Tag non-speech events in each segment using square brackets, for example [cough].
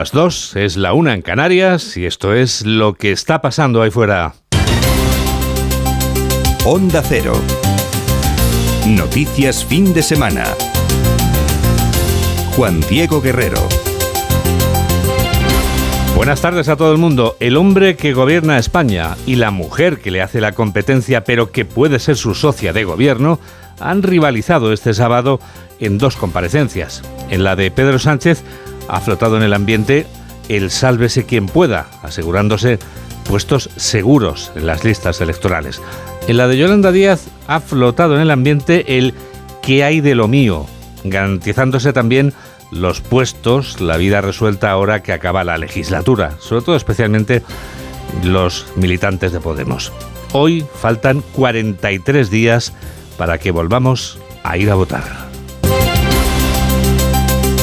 Las dos es la una en Canarias y esto es lo que está pasando ahí fuera. Onda Cero. Noticias fin de semana. Juan Diego Guerrero. Buenas tardes a todo el mundo. El hombre que gobierna España y la mujer que le hace la competencia pero que puede ser su socia de gobierno han rivalizado este sábado en dos comparecencias. En la de Pedro Sánchez ha flotado en el ambiente el sálvese quien pueda, asegurándose puestos seguros en las listas electorales. En la de Yolanda Díaz ha flotado en el ambiente el ¿qué hay de lo mío? garantizándose también los puestos, la vida resuelta ahora que acaba la legislatura, sobre todo especialmente los militantes de Podemos. Hoy faltan 43 días para que volvamos a ir a votar.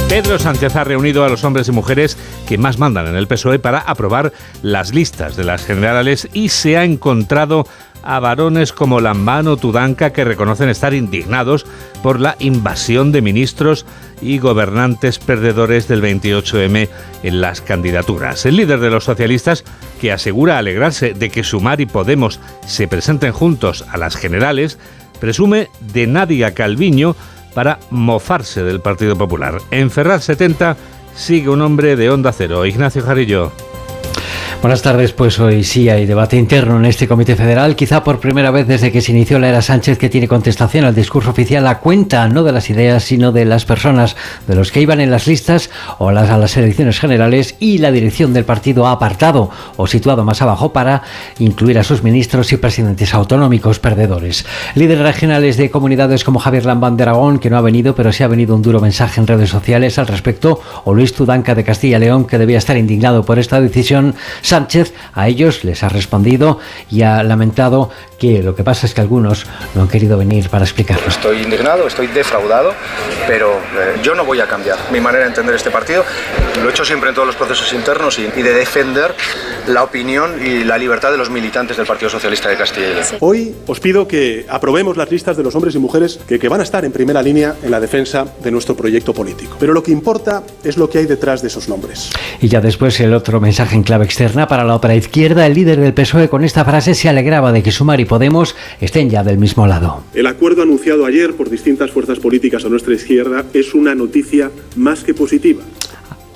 Pedro Sánchez ha reunido a los hombres y mujeres que más mandan en el PSOE para aprobar las listas de las generales y se ha encontrado a varones como Lambano Tudanca que reconocen estar indignados por la invasión de ministros y gobernantes perdedores del 28M en las candidaturas. El líder de los socialistas, que asegura alegrarse de que Sumar y Podemos se presenten juntos a las generales, presume de Nadia Calviño para mofarse del Partido Popular. En Ferraz 70 sigue un hombre de Onda Cero, Ignacio Jarillo. Buenas tardes, pues hoy sí hay debate interno en este Comité Federal, quizá por primera vez desde que se inició la era Sánchez que tiene contestación al discurso oficial a cuenta no de las ideas sino de las personas, de los que iban en las listas o las, a las elecciones generales y la dirección del partido ha apartado o situado más abajo para incluir a sus ministros y presidentes autonómicos perdedores. Líderes regionales de comunidades como Javier Lambán de Aragón, que no ha venido, pero sí ha venido un duro mensaje en redes sociales al respecto, o Luis Tudanca de Castilla y León, que debía estar indignado por esta decisión, Sánchez a ellos les ha respondido y ha lamentado que lo que pasa es que algunos no han querido venir para explicarlo. Estoy indignado, estoy defraudado, pero eh, yo no voy a cambiar mi manera de entender este partido. Lo he hecho siempre en todos los procesos internos y, y de defender la opinión y la libertad de los militantes del Partido Socialista de Castilla y León. Hoy os pido que aprobemos las listas de los hombres y mujeres que, que van a estar en primera línea en la defensa de nuestro proyecto político. Pero lo que importa es lo que hay detrás de esos nombres. Y ya después el otro mensaje en clave externa para la ópera izquierda, el líder del PSOE con esta frase se alegraba de que Sumar y Podemos estén ya del mismo lado. El acuerdo anunciado ayer por distintas fuerzas políticas a nuestra izquierda es una noticia más que positiva.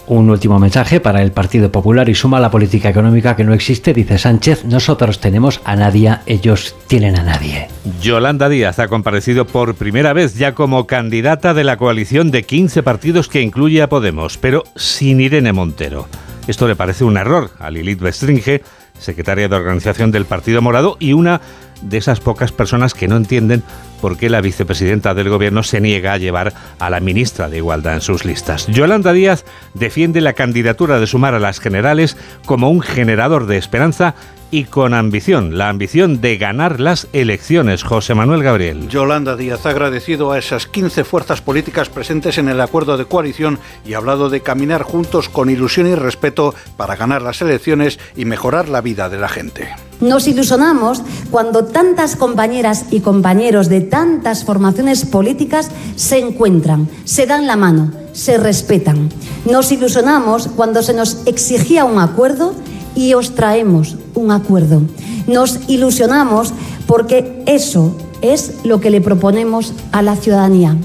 Un último mensaje para el Partido Popular y suma la política económica que no existe, dice Sánchez. Nosotros tenemos a nadie, ellos tienen a nadie. Yolanda Díaz ha comparecido por primera vez ya como candidata de la coalición de 15 partidos que incluye a Podemos, pero sin Irene Montero. Esto le parece un error a Lilith Bestringe, secretaria de organización del Partido Morado y una de esas pocas personas que no entienden por qué la vicepresidenta del gobierno se niega a llevar a la ministra de Igualdad en sus listas. Yolanda Díaz defiende la candidatura de sumar a las generales como un generador de esperanza y con ambición, la ambición de ganar las elecciones. José Manuel Gabriel. Yolanda Díaz ha agradecido a esas 15 fuerzas políticas presentes en el acuerdo de coalición y ha hablado de caminar juntos con ilusión y respeto para ganar las elecciones y mejorar la vida de la gente. Nos ilusionamos cuando tantas compañeras y compañeros de tantas formaciones políticas se encuentran, se dan la mano, se respetan. Nos ilusionamos cuando se nos exigía un acuerdo y os traemos un acuerdo. Nos ilusionamos porque eso es lo que le proponemos a la ciudadanía.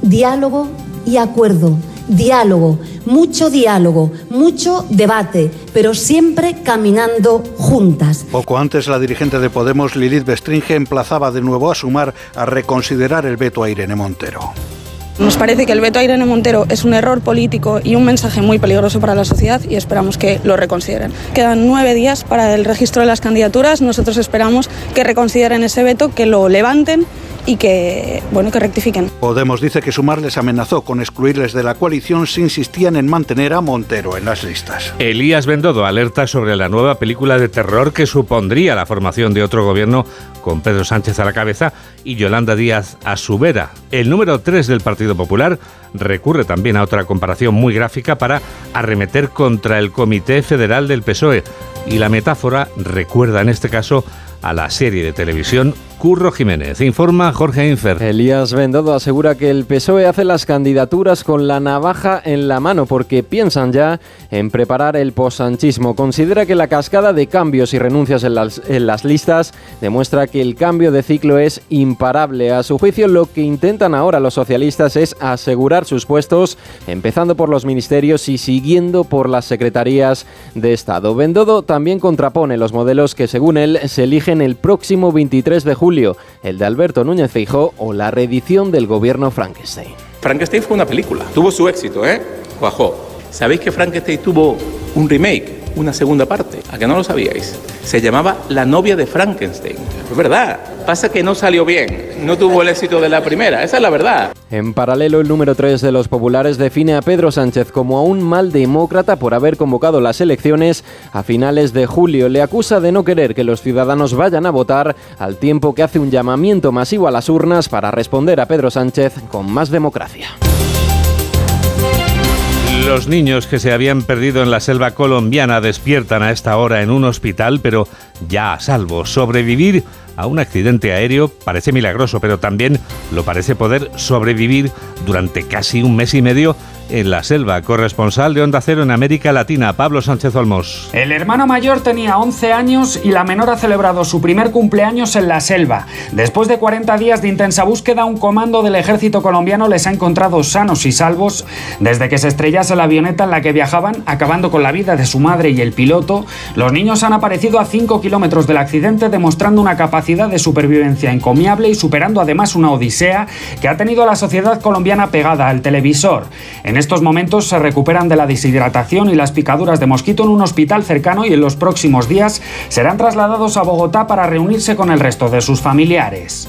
Diálogo y acuerdo. Diálogo, mucho diálogo, mucho debate, pero siempre caminando juntas. Poco antes, la dirigente de Podemos, Lilith Bestringe, emplazaba de nuevo a sumar a reconsiderar el veto a Irene Montero. Nos parece que el veto a Irene Montero es un error político y un mensaje muy peligroso para la sociedad y esperamos que lo reconsideren. Quedan nueve días para el registro de las candidaturas. Nosotros esperamos que reconsideren ese veto, que lo levanten y que, bueno, que rectifiquen. Podemos dice que Sumar les amenazó con excluirles de la coalición si insistían en mantener a Montero en las listas. Elías Bendodo alerta sobre la nueva película de terror que supondría la formación de otro gobierno con Pedro Sánchez a la cabeza y Yolanda Díaz a su vera. El número 3 del Partido Popular recurre también a otra comparación muy gráfica para arremeter contra el Comité Federal del PSOE y la metáfora recuerda en este caso a la serie de televisión Curro Jiménez. Informa Jorge Infer. Elías Bendodo asegura que el PSOE hace las candidaturas con la navaja en la mano porque piensan ya en preparar el posanchismo. Considera que la cascada de cambios y renuncias en las, en las listas demuestra que el cambio de ciclo es imparable. A su juicio, lo que intentan ahora los socialistas es asegurar sus puestos, empezando por los ministerios y siguiendo por las secretarías de Estado. Bendodo también contrapone los modelos que, según él, se eligen el próximo 23 de julio, el de Alberto Núñez Feijó o la reedición del gobierno Frankenstein. Frankenstein fue una película, tuvo su éxito, ¿eh? Cuajó. ¿Sabéis que Frankenstein tuvo un remake? Una segunda parte, a que no lo sabíais. Se llamaba La novia de Frankenstein. Es verdad. Pasa que no salió bien, no tuvo el éxito de la primera, esa es la verdad. En paralelo, el número 3 de los populares define a Pedro Sánchez como a un mal demócrata por haber convocado las elecciones a finales de julio. Le acusa de no querer que los ciudadanos vayan a votar al tiempo que hace un llamamiento masivo a las urnas para responder a Pedro Sánchez con más democracia. Los niños que se habían perdido en la selva colombiana despiertan a esta hora en un hospital, pero ya a salvo. Sobrevivir a un accidente aéreo parece milagroso, pero también lo parece poder sobrevivir durante casi un mes y medio en la selva. Corresponsal de Onda Cero en América Latina, Pablo Sánchez Olmos. El hermano mayor tenía 11 años y la menor ha celebrado su primer cumpleaños en la selva. Después de 40 días de intensa búsqueda, un comando del ejército colombiano les ha encontrado sanos y salvos desde que se estrellase la avioneta en la que viajaban, acabando con la vida de su madre y el piloto. Los niños han aparecido a 5 kilómetros del accidente, demostrando una capacidad de supervivencia encomiable y superando además una odisea que ha tenido la sociedad colombiana pegada al televisor. Estos momentos se recuperan de la deshidratación y las picaduras de mosquito en un hospital cercano y en los próximos días serán trasladados a Bogotá para reunirse con el resto de sus familiares.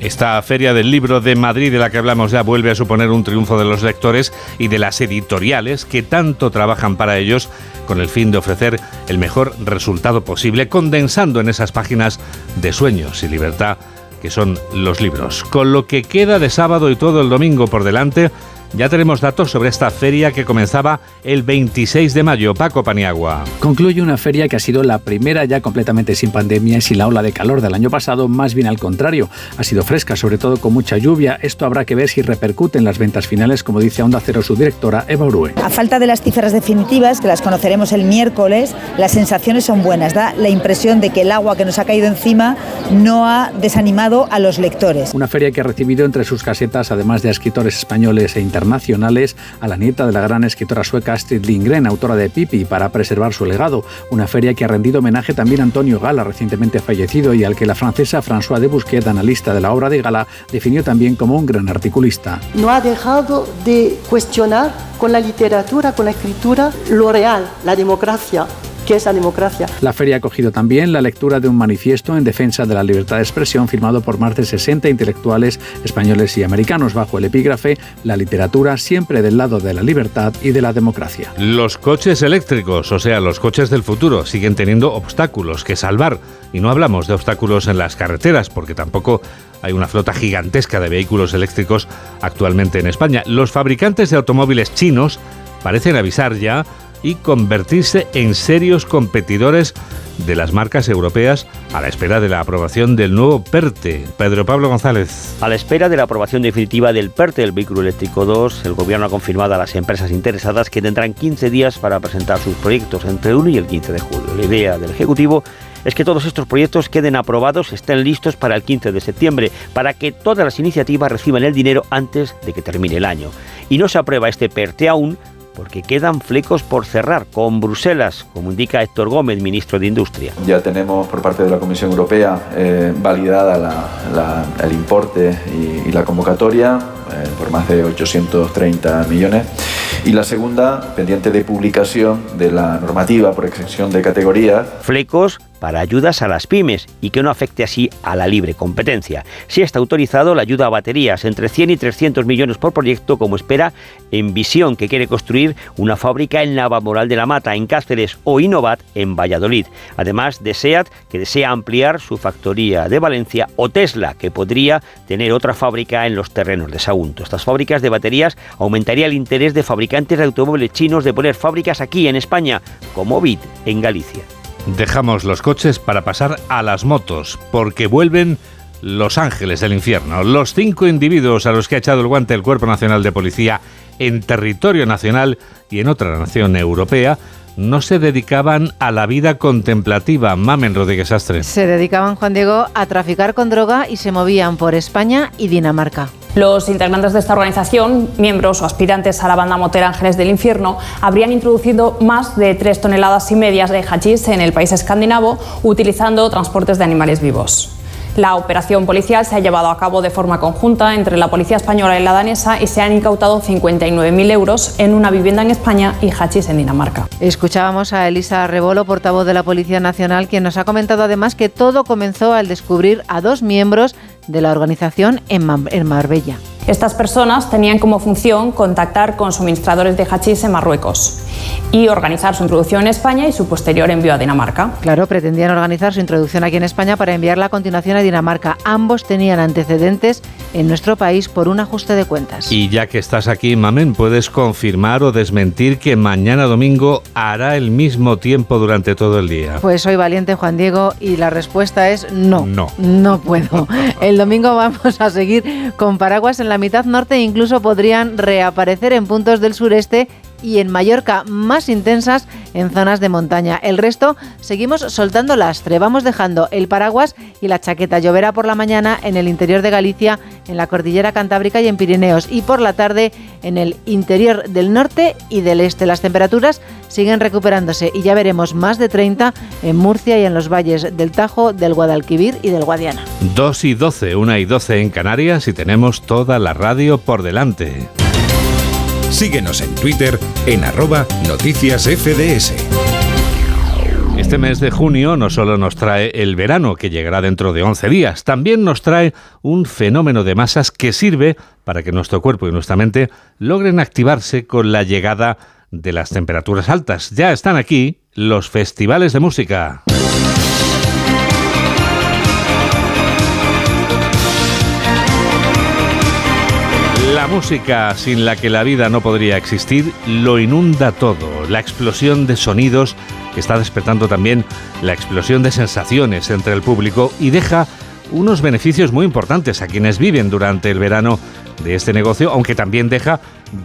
Esta Feria del Libro de Madrid de la que hablamos ya vuelve a suponer un triunfo de los lectores y de las editoriales que tanto trabajan para ellos con el fin de ofrecer el mejor resultado posible, condensando en esas páginas de sueños y libertad que son los libros. Con lo que queda de sábado y todo el domingo por delante, ya tenemos datos sobre esta feria que comenzaba el 26 de mayo. Paco Paniagua. Concluye una feria que ha sido la primera ya completamente sin pandemia y sin la ola de calor del año pasado, más bien al contrario. Ha sido fresca, sobre todo con mucha lluvia. Esto habrá que ver si repercute en las ventas finales, como dice Onda Cero su directora Eva Urue. A falta de las cifras definitivas, que las conoceremos el miércoles, las sensaciones son buenas. Da la impresión de que el agua que nos ha caído encima no ha desanimado a los lectores. Una feria que ha recibido entre sus casetas, además de escritores españoles e internacionales, internacionales a la nieta de la gran escritora sueca Astrid Lindgren, autora de Pipi, para preservar su legado. Una feria que ha rendido homenaje también a Antonio Gala, recientemente fallecido, y al que la francesa François de Busquet, analista de la obra de Gala, definió también como un gran articulista. No ha dejado de cuestionar con la literatura, con la escritura, lo real, la democracia, que es la democracia. La feria ha acogido también la lectura de un manifiesto en defensa de la libertad de expresión firmado por más de 60 intelectuales españoles y americanos bajo el epígrafe La literatura siempre del lado de la libertad y de la democracia. Los coches eléctricos, o sea, los coches del futuro, siguen teniendo obstáculos que salvar. Y no hablamos de obstáculos en las carreteras, porque tampoco hay una flota gigantesca de vehículos eléctricos actualmente en España. Los fabricantes de automóviles chinos parecen avisar ya y convertirse en serios competidores de las marcas europeas a la espera de la aprobación del nuevo PERTE. Pedro Pablo González. A la espera de la aprobación definitiva del PERTE, el vehículo eléctrico 2, el gobierno ha confirmado a las empresas interesadas que tendrán 15 días para presentar sus proyectos entre el 1 y el 15 de julio. La idea del Ejecutivo es que todos estos proyectos queden aprobados, estén listos para el 15 de septiembre, para que todas las iniciativas reciban el dinero antes de que termine el año. Y no se aprueba este PERTE aún porque quedan flecos por cerrar con Bruselas, como indica Héctor Gómez, ministro de Industria. Ya tenemos por parte de la Comisión Europea eh, validada el importe y, y la convocatoria eh, por más de 830 millones. Y la segunda, pendiente de publicación de la normativa por exención de categoría. Flecos para ayudas a las pymes y que no afecte así a la libre competencia. Si está autorizado la ayuda a baterías entre 100 y 300 millones por proyecto, como espera en Visión, que quiere construir una fábrica en Navamoral de la Mata, en Cáceres, o Innovat, en Valladolid. Además de SEAT, que desea ampliar su factoría de Valencia, o Tesla, que podría tener otra fábrica en los terrenos de Estas fábricas de baterías aumentaría el interés de fabricantes de automóviles chinos de poner fábricas aquí en España, como BIT en Galicia. Dejamos los coches para pasar a las motos, porque vuelven los ángeles del infierno. Los cinco individuos a los que ha echado el guante el Cuerpo Nacional de Policía en territorio nacional y en otra nación europea no se dedicaban a la vida contemplativa. Mamen Rodríguez Astre. Se dedicaban, Juan Diego, a traficar con droga y se movían por España y Dinamarca. Los integrantes de esta organización, miembros o aspirantes a la banda motera Ángeles del Infierno, habrían introducido más de tres toneladas y medias de hachís en el país escandinavo utilizando transportes de animales vivos. La operación policial se ha llevado a cabo de forma conjunta entre la policía española y la danesa y se han incautado 59.000 euros en una vivienda en España y hachís en Dinamarca. Escuchábamos a Elisa Rebolo, portavoz de la Policía Nacional, quien nos ha comentado además que todo comenzó al descubrir a dos miembros de la organización en, Marbella. Estas personas tenían como función contactar con suministradores de hachís en Marruecos y organizar su introducción en España y su posterior envío a Dinamarca. Claro, pretendían organizar su introducción aquí en España para enviarla a continuación a Dinamarca. Ambos tenían antecedentes en nuestro país por un ajuste de cuentas. Y ya que estás aquí, Mamen, ¿puedes confirmar o desmentir que mañana domingo hará el mismo tiempo durante todo el día? Pues soy valiente, Juan Diego, y la respuesta es no. No. No puedo. [laughs] El domingo vamos a seguir con paraguas en la mitad norte incluso podrían reaparecer en puntos del sureste y en Mallorca más intensas en zonas de montaña. El resto seguimos soltando lastre, vamos dejando el paraguas y la chaqueta. Lloverá por la mañana en el interior de Galicia, en la cordillera Cantábrica y en Pirineos y por la tarde en el interior del norte y del este. Las temperaturas siguen recuperándose y ya veremos más de 30 en Murcia y en los valles del Tajo, del Guadalquivir y del Guadiana. 2 y 12, 1 y 12 en Canarias y tenemos toda la radio por delante. Síguenos en Twitter en arroba noticias FDS. Este mes de junio no solo nos trae el verano, que llegará dentro de 11 días, también nos trae un fenómeno de masas que sirve para que nuestro cuerpo y nuestra mente logren activarse con la llegada de las temperaturas altas. Ya están aquí los festivales de música. La música sin la que la vida no podría existir lo inunda todo. La explosión de sonidos está despertando también la explosión de sensaciones entre el público y deja unos beneficios muy importantes a quienes viven durante el verano de este negocio, aunque también deja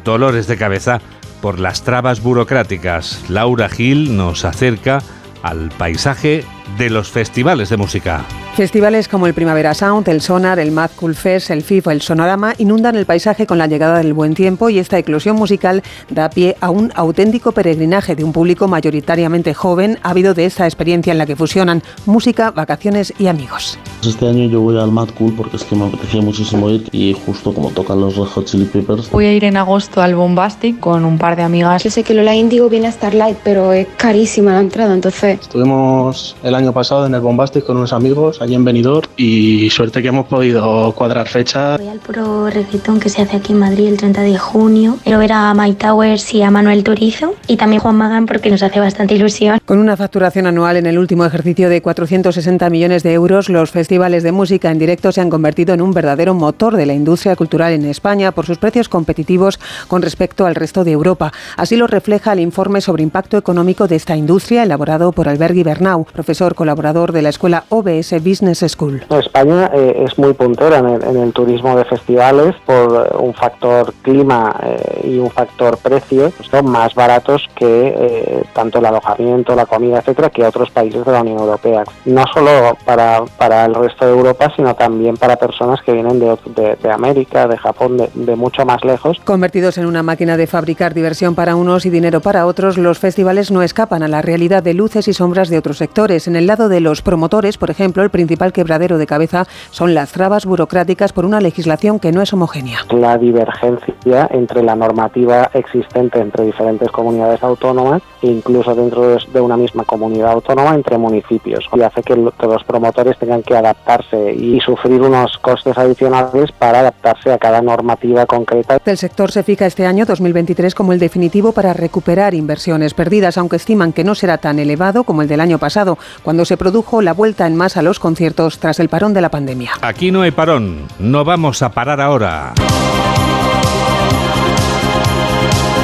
dolores de cabeza por las trabas burocráticas. Laura Gil nos acerca al paisaje de los festivales de música. Festivales como el Primavera Sound, el Sonar, el Mad Cool Fest, el FIFO, el Sonorama inundan el paisaje con la llegada del buen tiempo y esta eclosión musical da pie a un auténtico peregrinaje de un público mayoritariamente joven, ávido de esta experiencia en la que fusionan música, vacaciones y amigos. Este año yo voy al Mad Cool porque es que me apetecía muchísimo ir y justo como tocan los Red Hot Chili Peppers. Voy a ir en agosto al Bombastic con un par de amigas. Yo sé que Lola Indigo viene a Starlight, pero es carísima la entrada, entonces... Estuvimos el año pasado en el Bombastic con unos amigos allí en Benidorm y suerte que hemos podido cuadrar fecha. Voy al puro reggaetón que se hace aquí en Madrid el 30 de junio. Quiero ver a Mike Towers y a Manuel Turizo y también Juan Magán porque nos hace bastante ilusión. Con una facturación anual en el último ejercicio de 460 millones de euros, los festivales de música en directo se han convertido en un verdadero motor de la industria cultural en España por sus precios competitivos con respecto al resto de Europa. Así lo refleja el informe sobre impacto económico de esta industria elaborado por Albergui Bernau, profesor colaborador de la escuela OBS Business School. España eh, es muy puntera en el, turismo de festivales por un factor clima eh, y un factor precio, son más baratos que eh, tanto el alojamiento, la comida, etcétera, que otros países de la Unión Europea. No solo para, para el resto de Europa, sino también para personas que vienen de, de, América, de Japón, de, de mucho más lejos. Convertidos en una máquina de fabricar diversión para unos y dinero para otros, los festivales no escapan a la realidad de luces y sombras de otros sectores. En el lado de los promotores, por ejemplo, el principal quebradero de cabeza son las trabas burocráticas por una legislación que no es homogénea. La divergencia entre la normativa existente entre diferentes comunidades autónomas e incluso dentro de una misma comunidad autónoma entre municipios y hace que los promotores tengan que adaptarse y sufrir unos costes adicionales para adaptarse a cada normativa concreta. El sector se fija este año 2023 como el definitivo para recuperar inversiones perdidas, aunque estiman que no será tan elevado como el del año pasado, cuando se produjo la vuelta en masa a los conciertos tras el parón de la pandemia. Aquí no hay parón, no vamos a parar ahora.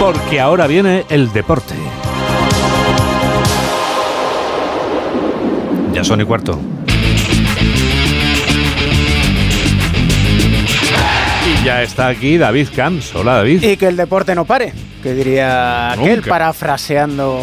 Porque ahora viene el deporte. Ya son y cuarto. Ya está aquí David Camps. Hola, David. Y que el deporte no pare, que diría aquel Nunca. parafraseando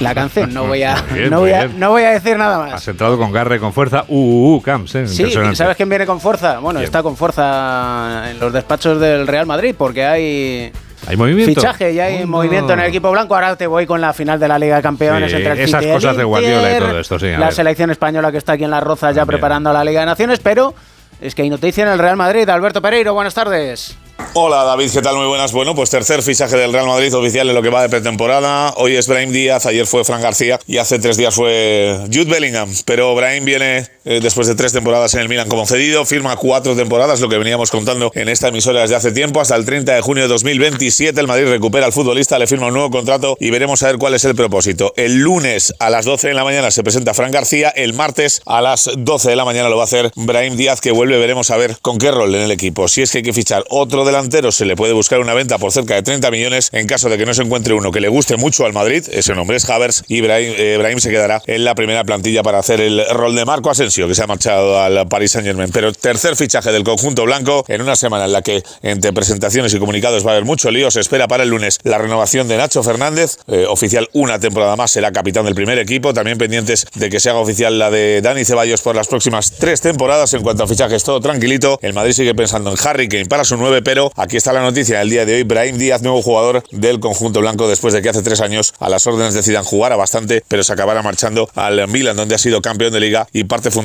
la canción. No voy a, Bien, no voy a, no voy a decir nada más. Has entrado con garra y con fuerza. Uh, uh, uh, Camps, ¿eh? Sí. ¿sabes quién viene con fuerza? Bueno, está con fuerza en los despachos del Real Madrid porque hay ¿Hay movimiento? fichaje y hay Oh, movimiento en el equipo blanco. Ahora te voy con la final de la Liga de Campeones Sí, entre el esas City cosas de Guardiola y todo esto, sí, a La ver. selección española que está aquí en las Rozas ya preparando la Liga de Naciones, pero es que hay noticia en el Real Madrid. Alberto Pereiro, buenas tardes. Hola David, ¿qué tal? Muy buenas. Bueno, pues tercer fichaje del Real Madrid oficial en lo que va de pretemporada. Hoy es Brahim Díaz, ayer fue Fran García y hace tres días fue Jude Bellingham. Pero Brahim viene eh, después de tres temporadas en el Milan como cedido, firma cuatro temporadas, lo que veníamos contando en esta emisora desde hace tiempo. Hasta el 30 de junio de 2027 el Madrid recupera al futbolista, le firma un nuevo contrato y veremos a ver cuál es el propósito. El lunes a las 12 de la mañana se presenta Fran García, el martes a las 12 de la mañana lo va a hacer Brahim Díaz que vuelve, veremos a ver con qué rol en el equipo. Si es que hay que fichar otro delantero, se le puede buscar una venta por cerca de 30 millones en caso de que no se encuentre uno que le guste mucho al Madrid, ese nombre es Havers y Brahim, eh, se quedará en la primera plantilla para hacer el rol de Marco Asensio que se ha marchado al Paris Saint Germain. Pero tercer fichaje del conjunto blanco en una semana en la que entre presentaciones y comunicados va a haber mucho lío, se espera para el lunes la renovación de Nacho Fernández, eh, oficial una temporada más, será capitán del primer equipo, también pendientes de que se haga oficial la de Dani Ceballos por las próximas tres temporadas. En cuanto a fichajes, todo tranquilito. El Madrid sigue pensando en Harry Kane para su 9, pero aquí está la noticia del día de hoy. Brahim Díaz, nuevo jugador del conjunto blanco, después de que hace tres años a las órdenes de Zidane jugara bastante, pero se acabara marchando al Milan, donde ha sido campeón de liga y parte fundamental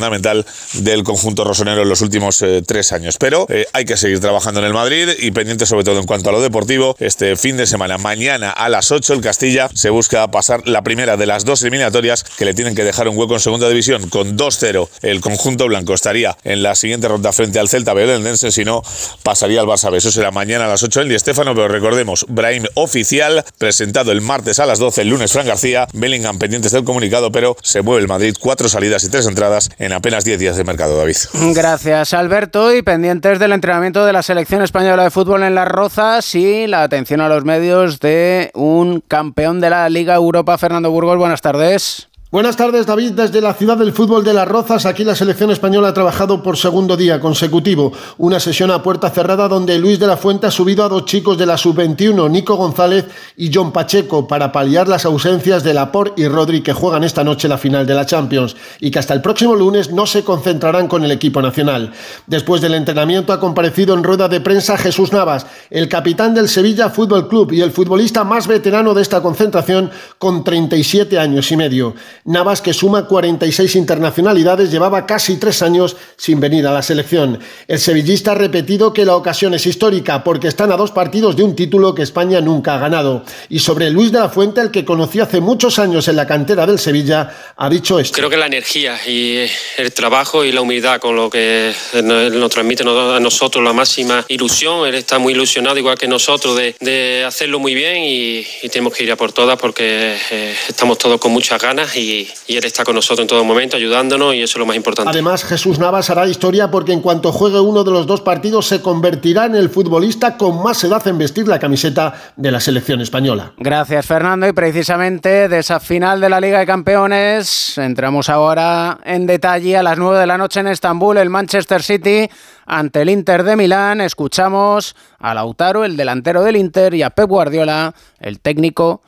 del conjunto rosonero en los últimos eh, tres años. Pero eh, hay que seguir trabajando en el Madrid y pendiente sobre todo en cuanto a lo deportivo. Este fin de semana, mañana a las 8, el Castilla se busca pasar la primera de las dos eliminatorias que le tienen que dejar un hueco en segunda división. Con 2-0, el conjunto blanco estaría en la siguiente ronda frente al Celta Belenense, si no, pasaría al Barça. Eso será mañana a las 8 en Di Stéfano, pero recordemos, Brahim oficial, presentado el martes a las 12, el lunes Fran García, Bellingham pendientes del comunicado, pero se mueve el Madrid, cuatro salidas y tres entradas en apenas 10 días de mercado, David. Gracias, Alberto. Y pendientes del entrenamiento de la selección española de fútbol en Las Rozas y la atención a los medios de un campeón de la Liga Europa, Fernando Burgos. Buenas tardes. Buenas tardes, David. Desde la ciudad del fútbol de Las Rozas, aquí la selección española ha trabajado por segundo día consecutivo. Una sesión a puerta cerrada donde Luis de la Fuente ha subido a dos chicos de la sub-21, Nico González y John Pacheco, para paliar las ausencias de Laporte y Rodri que juegan esta noche la final de la Champions y que hasta el próximo lunes no se concentrarán con el equipo nacional. Después del entrenamiento ha comparecido en rueda de prensa Jesús Navas, el capitán del Sevilla Fútbol Club y el futbolista más veterano de esta concentración con 37 años y medio. Navas, que suma 46 internacionalidades, llevaba casi tres años sin venir a la selección. El sevillista ha repetido que la ocasión es histórica porque están a dos partidos de un título que España nunca ha ganado. Y sobre Luis de la Fuente, el que conoció hace muchos años en la cantera del Sevilla, ha dicho esto. Creo que la energía y el trabajo y la humildad con lo que nos transmite a nosotros la máxima ilusión. Él está muy ilusionado, igual que nosotros, de, de hacerlo muy bien y, y, tenemos que ir a por todas porque eh, estamos todos con muchas ganas y, y, él está con nosotros en todo momento ayudándonos y eso es lo más importante. Además, Jesús Navas hará historia porque en cuanto juegue uno de los dos partidos se convertirá en el futbolista con más edad en vestir la camiseta de la selección española. Gracias, Fernando. Y precisamente de esa final de la Liga de Campeones entramos ahora en detalle a las 9 de la noche en Estambul, el Manchester City ante el Inter de Milán. Escuchamos a Lautaro, el delantero del Inter, y a Pep Guardiola, el técnico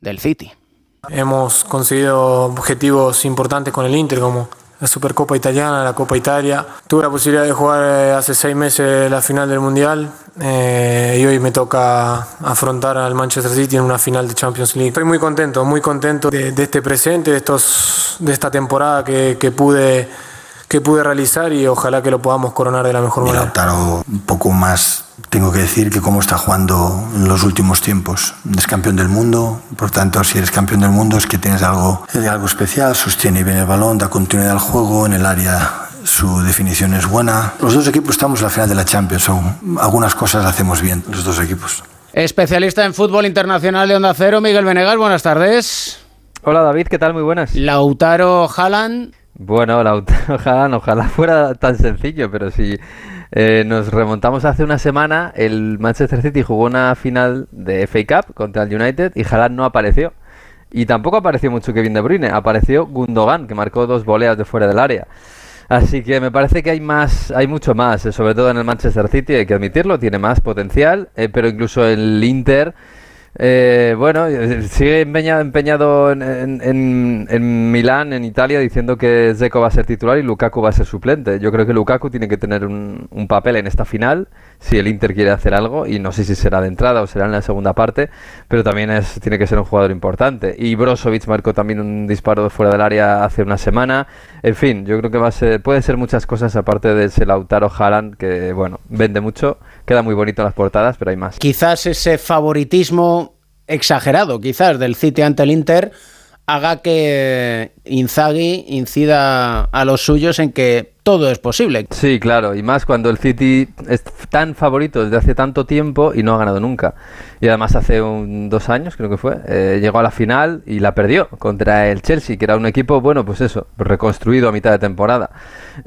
del City. Hemos conseguido objetivos importantes con el Inter, como la Supercopa Italiana, la Copa Italia. Tuve la posibilidad de jugar eh, hace seis meses la final del Mundial eh, y hoy me toca afrontar al Manchester City en una final de Champions League. Estoy muy contento, muy contento de, este presente, de, estos, de esta temporada que pude que pude realizar y ojalá que lo podamos coronar de la mejor manera. Lautaro, un poco más tengo que decir que cómo está jugando en los últimos tiempos. Es campeón del mundo, por tanto, si eres campeón del mundo es que tienes algo, algo especial, sostiene bien el balón, da continuidad al juego, en el área su definición es buena. Los dos equipos estamos en la final de la Champions, aún. algunas cosas hacemos bien los dos equipos. Especialista en fútbol internacional de Onda Cero, Miguel Venegas, buenas tardes. Hola David, ¿qué tal? Muy buenas. Lautaro Haaland. Bueno, Lautaro [laughs] Haaland, ojalá fuera tan sencillo, pero si eh, nos remontamos hace una semana, el Manchester City jugó una final de FA Cup contra el United y Haaland no apareció. Y tampoco apareció mucho Kevin De Bruyne, apareció Gundogan, que marcó dos voleas de fuera del área. Así que me parece que hay más, hay mucho más, eh, sobre todo en el Manchester City, hay que admitirlo, tiene más potencial, eh, pero incluso el Inter eh, bueno, sigue empeñado, en, Milán, en Italia, diciendo que Zeko va a ser titular y Lukaku va a ser suplente. Yo creo que Lukaku tiene que tener un, papel en esta final si el Inter quiere hacer algo y no sé si será de entrada o será en la segunda parte, pero también es, tiene que ser un jugador importante. Y Brozovic marcó también un disparo fuera del área hace una semana. En fin, yo creo que va a ser, puede ser muchas cosas aparte de ese Lautaro Haaland que, bueno, vende mucho, queda muy bonito en las portadas, pero hay más. Quizás ese favoritismo exagerado, quizás, del City ante el Inter haga que Inzaghi incida a los suyos en que todo es posible. Sí, claro, y más cuando el City es tan favorito desde hace tanto tiempo y no ha ganado nunca. Y además hace un, dos años, creo que fue, eh, llegó a la final y la perdió contra el Chelsea, que era un equipo, bueno, pues eso, reconstruido a mitad de temporada.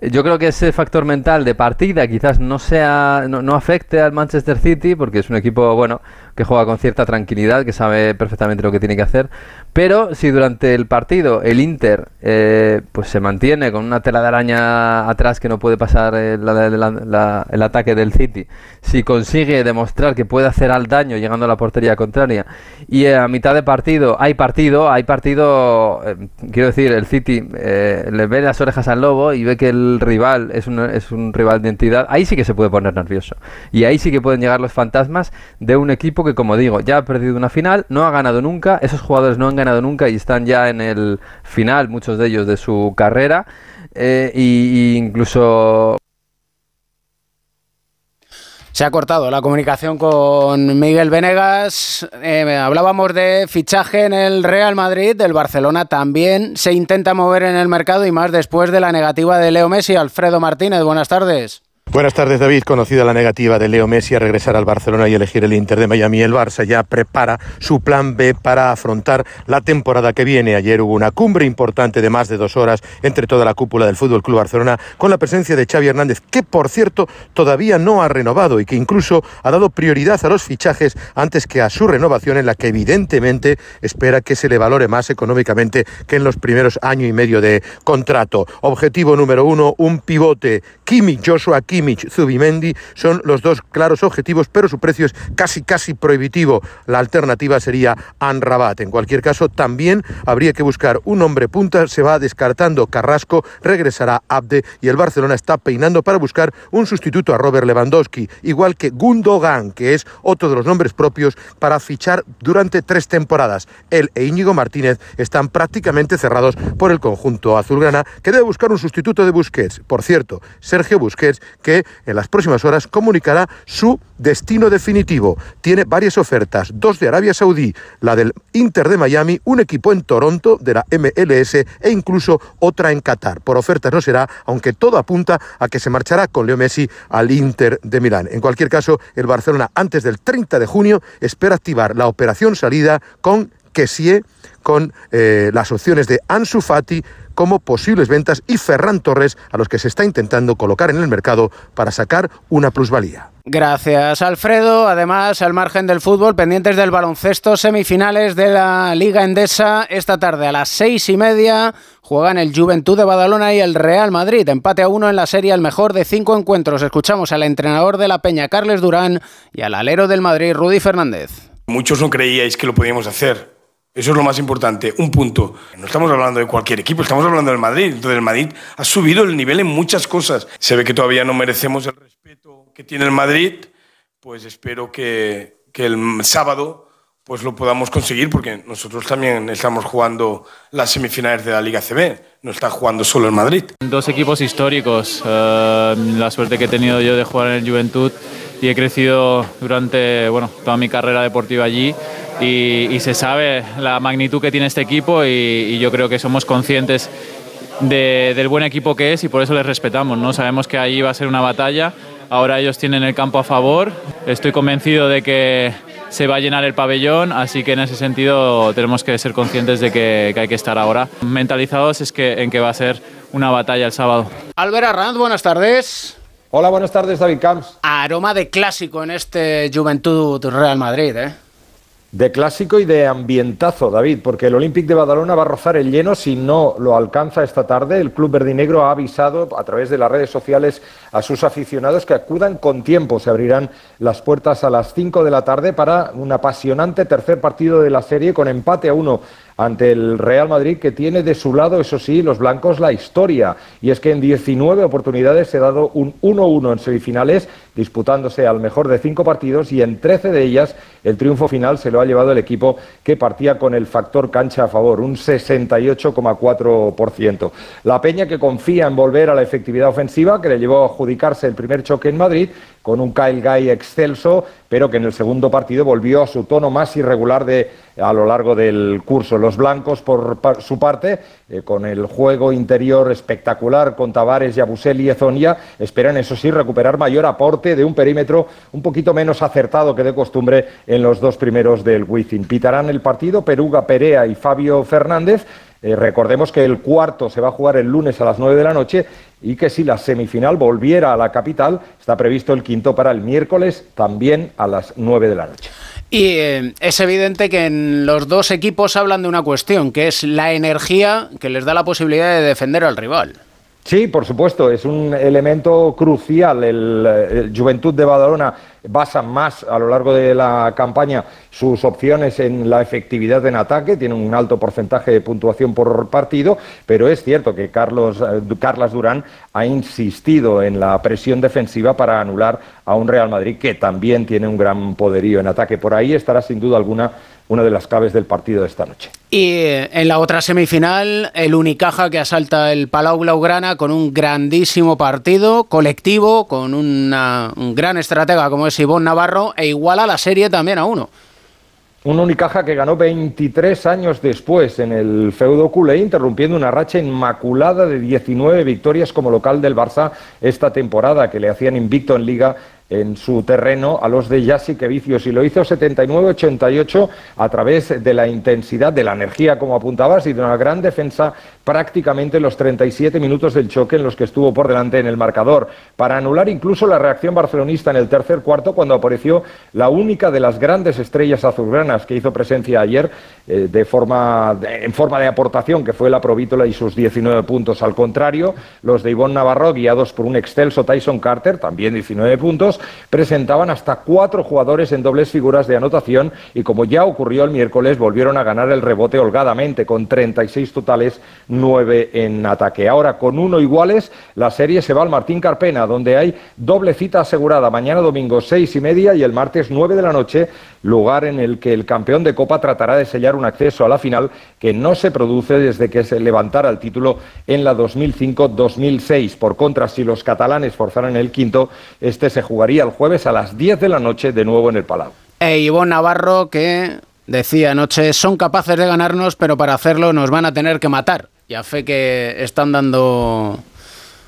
Eh, yo creo que ese factor mental de partida quizás no sea, no, no afecte al Manchester City, porque es un equipo, bueno, que juega con cierta tranquilidad, que sabe perfectamente lo que tiene que hacer. Pero si durante el partido el Inter eh, pues se mantiene con una tela de araña atrás que no puede pasar el, el, ataque del City, si consigue demostrar que puede hacer al daño llegando a la portería contraria y a mitad de partido hay partido, hay partido, eh, quiero decir, el City eh, le ve las orejas al lobo y ve que el rival es un, es un rival de entidad, ahí sí que se puede poner nervioso. Y ahí sí que pueden llegar los fantasmas de un equipo que, como digo, ya ha perdido una final, no ha ganado nunca, esos jugadores no han ganado nunca y están ya en el final, muchos de ellos, de su carrera. Eh, y, incluso se ha cortado la comunicación con Miguel Venegas. Eh, hablábamos de fichaje en el Real Madrid, del Barcelona también se intenta mover en el mercado y más después de la negativa de Leo Messi. Alfredo Martínez, buenas tardes. Buenas tardes, David. Conocida la negativa de Leo Messi a regresar al Barcelona y elegir el Inter de Miami, el Barça ya prepara su plan B para afrontar la temporada que viene. Ayer hubo una cumbre importante de más de dos horas entre toda la cúpula del Fútbol Club Barcelona con la presencia de Xavi Hernández, que por cierto todavía no ha renovado y que incluso ha dado prioridad a los fichajes antes que a su renovación, en la que evidentemente espera que se le valore más económicamente que en los primeros año y medio de contrato. Objetivo número uno, un pivote. Kimi Joshua Kimi Zubimendi son los dos claros objetivos, pero su precio es casi casi prohibitivo. La alternativa sería Anrabat. En cualquier caso, también habría que buscar un hombre punta. Se va descartando Carrasco, regresará Abde y el Barcelona está peinando para buscar un sustituto a Robert Lewandowski, igual que Gundogan, que es otro de los nombres propios para fichar durante tres temporadas. Él e Íñigo Martínez están prácticamente cerrados por el conjunto azulgrana, que debe buscar un sustituto de Busquets. Por cierto, Sergio Busquets, que en las próximas horas comunicará su destino definitivo. Tiene varias ofertas, dos de Arabia Saudí, la del Inter de Miami, un equipo en Toronto de la MLS e incluso otra en Qatar. Por ofertas no será, aunque todo apunta a que se marchará con Leo Messi al Inter de Milán. En cualquier caso, el Barcelona antes del 30 de junio espera activar la operación salida con Kessie, con eh, las opciones de Ansu Fati, como posibles ventas y Ferran Torres, a los que se está intentando colocar en el mercado para sacar una plusvalía. Gracias, Alfredo. Además, al margen del fútbol, pendientes del baloncesto, semifinales de la Liga Endesa. Esta tarde a las seis y media juegan el Juventud de Badalona y el Real Madrid. Empate a uno en la serie, el mejor de cinco encuentros. Escuchamos al entrenador de la Peña, Carles Durán, y al alero del Madrid, Rudy Fernández. Muchos no creíais que lo podíamos hacer. Eso es lo más importante, un punto. No estamos hablando de cualquier equipo, estamos hablando del Madrid. Entonces el Madrid ha subido el nivel en muchas cosas. Se ve que todavía no merecemos el respeto que tiene el Madrid, pues espero que, que el sábado pues lo podamos conseguir porque nosotros también estamos jugando las semifinales de la Liga CB, no está jugando solo el Madrid. Dos equipos históricos, eh, la suerte que he tenido yo de jugar en el Juventud y he crecido durante bueno, toda mi carrera deportiva allí y, se sabe la magnitud que tiene este equipo y, yo creo que somos conscientes del buen equipo que es y por eso les respetamos. ¿no? Sabemos que allí va a ser una batalla, ahora ellos tienen el campo a favor, estoy convencido de que se va a llenar el pabellón, así que en ese sentido tenemos que ser conscientes de que, hay que estar ahora mentalizados es que, en que va a ser una batalla el sábado. Albert Arranz, buenas tardes. Hola, buenas tardes, David Camps. Aroma de clásico en este Juventud Real Madrid, ¿eh? De clásico y de ambientazo, David, porque el Olympic de Badalona va a rozar el lleno si no lo alcanza esta tarde. El Club Verdinegro ha avisado a través de las redes sociales a sus aficionados que acudan con tiempo. Se abrirán las puertas a las 5 de la tarde para un apasionante tercer partido de la serie con empate a uno ante el Real Madrid, que tiene de su lado, eso sí, los blancos la historia. Y es que en 19 oportunidades se ha dado un 1-1 en semifinales, disputándose al mejor de cinco partidos, y en 13 de ellas el triunfo final se lo ha llevado el equipo que partía con el factor cancha a favor, un 68,4%. La Peña que confía en volver a la efectividad ofensiva, que le llevó a adjudicarse el primer choque en Madrid, con un Kyle Guy excelso, pero que en el segundo partido volvió a su tono más irregular de, a lo largo del curso. Los blancos, por su parte, eh, con el juego interior espectacular con Tavares, Yabusel y Ezonia, esperan, eso sí, recuperar mayor aporte de un perímetro un poquito menos acertado que de costumbre en los dos primeros del Wizzing. Pitarán el partido Peruga Perea y Fabio Fernández. Eh, recordemos que el cuarto se va a jugar el lunes a las nueve de la noche y que si la semifinal volviera a la capital, está previsto el quinto para el miércoles también a las nueve de la noche. Y eh, es evidente que en los dos equipos hablan de una cuestión, que es la energía que les da la posibilidad de defender al rival. Sí, por supuesto, es un elemento crucial. El, Juventud de Badalona basa más a lo largo de la campaña sus opciones en la efectividad en ataque, tiene un alto porcentaje de puntuación por partido, pero es cierto que Carlos, eh, Carlas Durán ha insistido en la presión defensiva para anular a un Real Madrid que también tiene un gran poderío en ataque. Por ahí estará sin duda alguna una de las claves del partido de esta noche. Y eh, en la otra semifinal, el Unicaja que asalta el Palau Blaugrana con un grandísimo partido colectivo, con una, un gran estratega como es Ivonne Navarro, e iguala la serie también a uno. Un Unicaja que ganó 23 años después en el feudo culé, interrumpiendo una racha inmaculada de 19 victorias como local del Barça esta temporada, que le hacían invicto en Liga en su terreno a los de Yassi Vicios y lo hizo 79-88 a través de la intensidad, de la energía, como apuntabas, y de una gran defensa prácticamente los 37 minutos del choque en los que estuvo por delante en el marcador, para anular incluso la reacción barcelonista en el tercer cuarto cuando apareció la única de las grandes estrellas azulgranas que hizo presencia ayer eh, de forma, en forma de aportación, que fue la Provítola y sus 19 puntos. Al contrario, los de Ivonne Navarro, guiados por un excelso Tyson Carter, también 19 puntos, presentaban hasta cuatro jugadores en dobles figuras de anotación y como ya ocurrió el miércoles volvieron a ganar el rebote holgadamente con 36 totales, 9 en ataque. Ahora con uno iguales la serie se va al Martín Carpena donde hay doble cita asegurada mañana domingo seis y media y el martes 9 de la noche lugar en el que el campeón de Copa tratará de sellar un acceso a la final que no se produce desde que se levantara el título en la 2005-2006. Por contra, si los catalanes forzaran el quinto, este se jugará el jueves a las 10 de la noche de nuevo en el Palau. E Ivonne Navarro que decía anoche, son capaces de ganarnos, pero para hacerlo nos van a tener que matar. Y a fe que están dando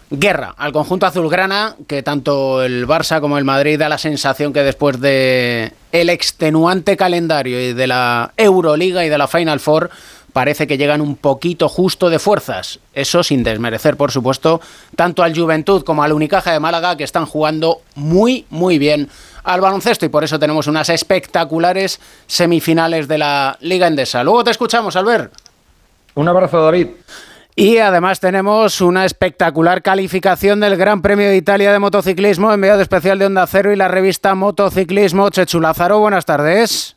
guerra al conjunto azulgrana, que tanto el Barça como el Madrid da la sensación que después de el extenuante calendario y de la Euroliga y de la Final Four parece que llegan un poquito justo de fuerzas. Eso sin desmerecer, por supuesto, tanto al Juventud como al Unicaja de Málaga, que están jugando muy, muy bien al baloncesto y por eso tenemos unas espectaculares semifinales de la Liga Endesa. Luego te escuchamos, Albert. Un abrazo, David. Y además tenemos una espectacular calificación del Gran Premio de Italia de motociclismo, enviado especial de Onda Cero y la revista Motociclismo. Chechu Lázaro, buenas tardes.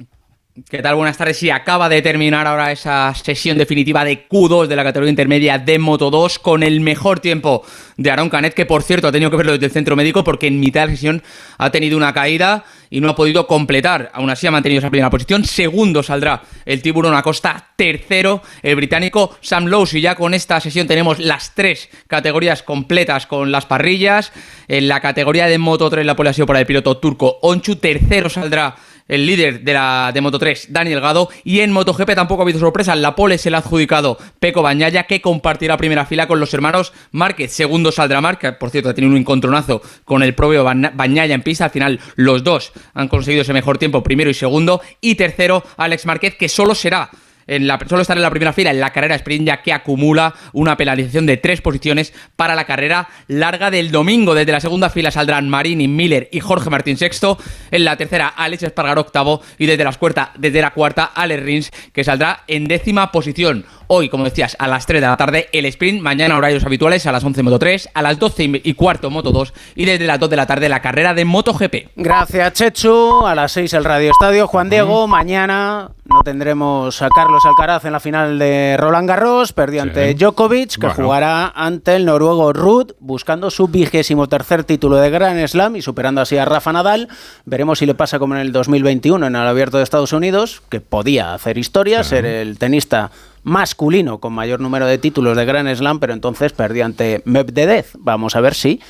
¿Qué tal? Buenas tardes. Sí, acaba de terminar ahora esa sesión definitiva de Q2 de la categoría intermedia de Moto 2 con el mejor tiempo de Aaron Canet, que por cierto ha tenido que verlo desde el centro médico porque en mitad de la sesión ha tenido una caída y no ha podido completar. Aún así ha mantenido esa primera posición. Segundo saldrá el tiburón Acosta. Tercero el británico Sam Lowe. Y ya con esta sesión tenemos las tres categorías completas con las parrillas. En la categoría de Moto 3 la pole ha sido para el piloto turco Onchu. Tercero saldrá el líder de la de Moto 3, Daniel Gado, y en MotoGP tampoco ha habido sorpresa, la pole se le ha adjudicado Peco Bañaya, que compartirá primera fila con los hermanos Márquez, segundo saldrá Márquez, por cierto ha tenido un encontronazo con el propio Bañaya en pista, al final los dos han conseguido ese mejor tiempo, primero y segundo, y tercero Alex Márquez, que solo será en la, solo estar en la primera fila en la carrera sprint, ya que acumula una penalización de tres posiciones para la carrera larga del domingo. Desde la segunda fila saldrán Marini, Miller y Jorge Martín sexto. En la tercera, Alex Espargaró octavo. Y desde la cuarta, desde la cuarta, Alex Rins, que saldrá en décima posición. Hoy, como decías, a las 3 de la tarde el sprint, mañana horarios habituales a las 11 Moto 3, a las 12 y cuarto Moto 2 y desde las 2 de la tarde la carrera de MotoGP. Gracias, Chechu. A las 6 el Radio Estadio. Juan Diego, mañana no tendremos a Carlos Alcaraz en la final de Roland Garros. Perdió ante Djokovic, que jugará ante el noruego Rudd, buscando su vigésimo tercer título de Grand Slam y superando así a Rafa Nadal. Veremos si le pasa como en el 2021 en el Abierto de Estados Unidos, que podía hacer historia, ser el tenista masculino con mayor número de títulos de Grand Slam, pero entonces perdió ante Medvedev. Vamos a ver si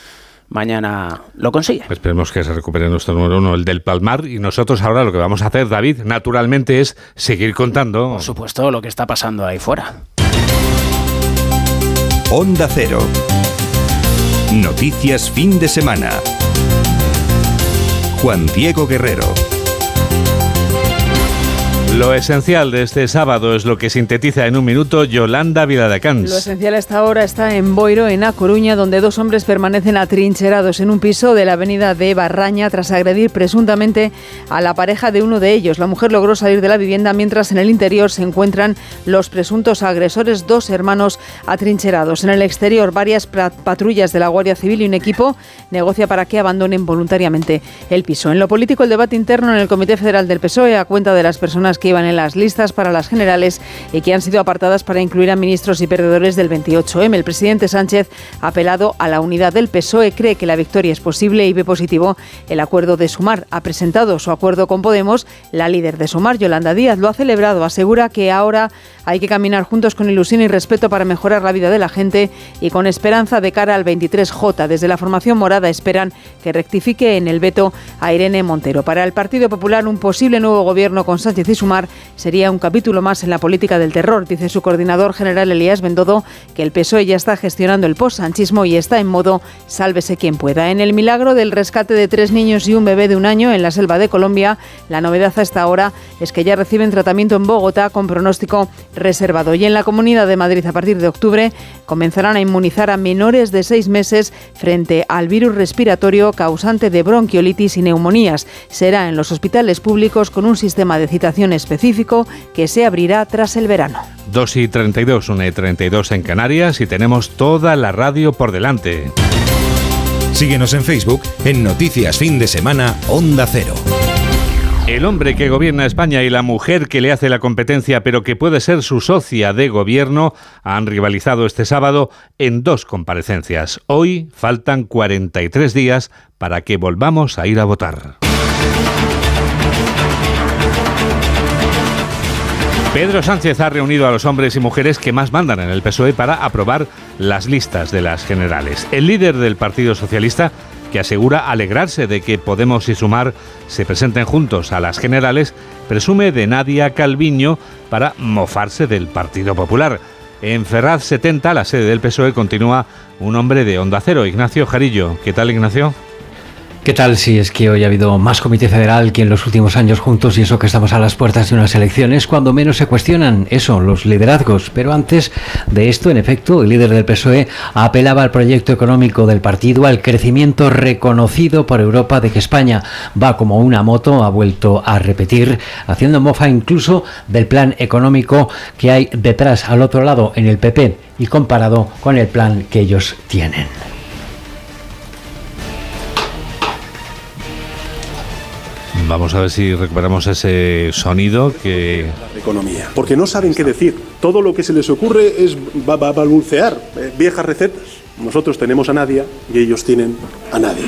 mañana lo consigue. Esperemos que se recupere nuestro número uno, el del Palmar. Y nosotros ahora lo que vamos a hacer, David, naturalmente es seguir contando. Por supuesto, lo que está pasando ahí fuera. Onda Cero. Noticias fin de semana. Juan Diego Guerrero. Lo esencial de este sábado es lo que sintetiza en un minuto Yolanda Viladecans. Lo esencial hasta ahora está en Boiro, en A Coruña, donde dos hombres permanecen atrincherados en un piso de la avenida de Barraña tras agredir presuntamente a la pareja de uno de ellos. La mujer logró salir de la vivienda mientras en el interior se encuentran los presuntos agresores, dos hermanos atrincherados. En el exterior, varias patrullas de la Guardia Civil y un equipo negocia para que abandonen voluntariamente el piso. En lo político, el debate interno en el Comité Federal del PSOE a cuenta de las personas que iban en las listas para las generales y que han sido apartadas para incluir a ministros y perdedores del 28M. El presidente Sánchez ha apelado a la unidad del PSOE, cree que la victoria es posible y ve positivo el acuerdo de Sumar. Ha presentado su acuerdo con Podemos. La líder de Sumar, Yolanda Díaz, lo ha celebrado. Asegura que ahora hay que caminar juntos con ilusión y respeto para mejorar la vida de la gente y con esperanza de cara al 23J. Desde la formación morada esperan que rectifique en el veto a Irene Montero. Para el Partido Popular, un posible nuevo gobierno con Sánchez y Sumar sería un capítulo más en la política del terror, dice su coordinador general Elías Bendodo, que el PSOE ya está gestionando el post-sanchismo y está en modo sálvese quien pueda. En el milagro del rescate de tres niños y un bebé de un año en la selva de Colombia, la novedad a esta hora es que ya reciben tratamiento en Bogotá con pronóstico reservado. Y en la Comunidad de Madrid, a partir de octubre, comenzarán a inmunizar a menores de seis meses frente al virus respiratorio causante de bronquiolitis y neumonías. Será en los hospitales públicos con un sistema de citaciones específico que se abrirá tras el verano. 2 y 32, 1 y 32 en Canarias y tenemos toda la radio por delante. Síguenos en Facebook en Noticias Fin de Semana Onda Cero. El hombre que gobierna España y la mujer que le hace la competencia pero que puede ser su socia de gobierno han rivalizado este sábado en dos comparecencias. Hoy faltan 43 días para que volvamos a ir a votar. Pedro Sánchez ha reunido a los hombres y mujeres que más mandan en el PSOE para aprobar las listas de las generales. El líder del Partido Socialista, que asegura alegrarse de que Podemos y Sumar se presenten juntos a las generales, presume de Nadia Calviño para mofarse del Partido Popular. En Ferraz 70, la sede del PSOE, continúa un hombre de Onda Cero, Ignacio Jarillo. ¿Qué tal, Ignacio? ¿Qué tal si es que hoy ha habido más comité federal que en los últimos años juntos y eso que estamos a las puertas de unas elecciones cuando menos se cuestionan eso, los liderazgos? Pero antes de esto, en efecto, el líder del PSOE apelaba al proyecto económico del partido, al crecimiento reconocido por Europa de que España va como una moto, ha vuelto a repetir, haciendo mofa incluso del plan económico que hay detrás, al otro lado, en el PP y comparado con el plan que ellos tienen. Vamos a ver si recuperamos ese sonido que... economía. Porque no saben qué decir. Todo lo que se les ocurre es balbucear eh, viejas recetas. Nosotros tenemos a Nadia y ellos tienen a nadie.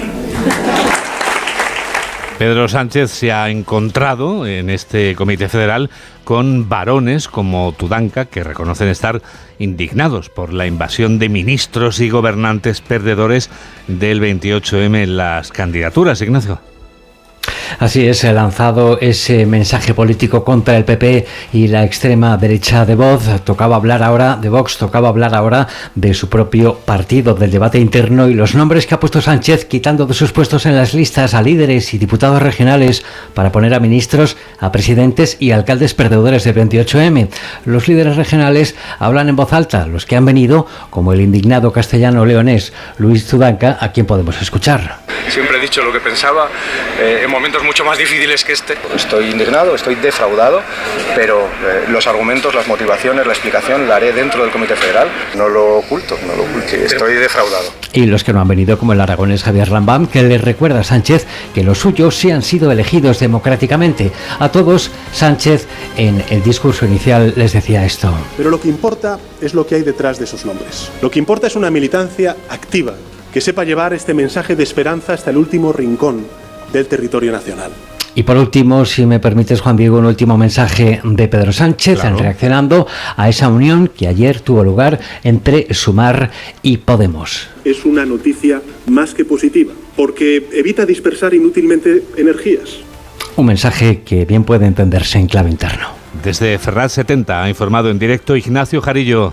Pedro Sánchez se ha encontrado en este comité federal con varones como Tudanca que reconocen estar indignados por la invasión de ministros y gobernantes perdedores del 28M en las candidaturas, Ignacio. Así es, ha lanzado ese mensaje político contra el PP y la extrema derecha de Vox. Tocaba hablar ahora de Vox, tocaba hablar ahora de su propio partido, del debate interno y los nombres que ha puesto Sánchez quitando de sus puestos en las listas a líderes y diputados regionales para poner a ministros, a presidentes y alcaldes perdedores de 28M. Los líderes regionales hablan en voz alta, los que han venido, como el indignado castellano leonés Luis Zudanca, a quien podemos escuchar. Siempre he dicho lo que pensaba eh, en momentos mucho más difíciles que este. Estoy indignado, estoy defraudado, pero eh, los argumentos, las motivaciones, la explicación la haré dentro del Comité Federal. No lo oculto, no lo oculto. Estoy defraudado. Y los que no han venido, como el aragonés Javier Rambam, que le recuerda a Sánchez que los suyos sí han sido elegidos democráticamente. A todos, Sánchez en el discurso inicial les decía esto. Pero lo que importa es lo que hay detrás de esos nombres. Lo que importa es una militancia activa que sepa llevar este mensaje de esperanza hasta el último rincón del territorio nacional. Y por último, si me permites, Juan Diego, un último mensaje de Pedro Sánchez Claro. reaccionando a esa unión que ayer tuvo lugar entre Sumar y Podemos. Es una noticia más que positiva, porque evita dispersar inútilmente energías. Un mensaje que bien puede entenderse en clave interno. Desde Ferrat 70 ha informado en directo Ignacio Jarillo.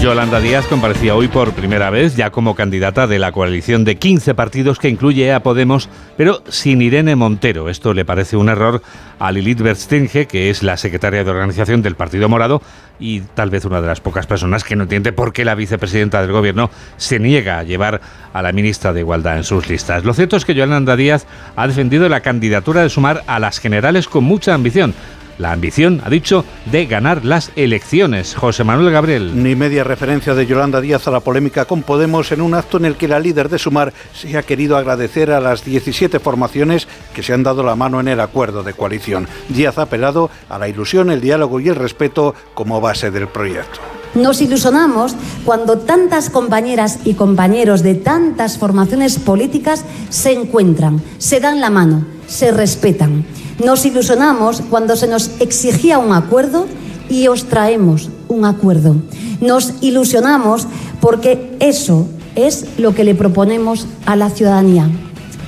Yolanda Díaz comparecía hoy por primera vez ya como candidata de la coalición de 15 partidos que incluye a Podemos, pero sin Irene Montero. Esto le parece un error a Lilith Berstringe, que es la secretaria de organización del Partido Morado y tal vez una de las pocas personas que no entiende por qué la vicepresidenta del gobierno se niega a llevar a la ministra de Igualdad en sus listas. Lo cierto es que Yolanda Díaz ha defendido la candidatura de sumar a las generales con mucha ambición. La ambición, ha dicho, de ganar las elecciones. José Manuel Gabriel. Ni media referencia de Yolanda Díaz a la polémica con Podemos en un acto en el que la líder de Sumar se ha querido agradecer a las 17 formaciones que se han dado la mano en el acuerdo de coalición. Díaz ha apelado a la ilusión, el diálogo y el respeto como base del proyecto. Nos ilusionamos cuando tantas compañeras y compañeros de tantas formaciones políticas se encuentran, se dan la mano, se respetan. Nos ilusionamos cuando se nos exigía un acuerdo y os traemos un acuerdo. Nos ilusionamos porque eso es lo que le proponemos a la ciudadanía.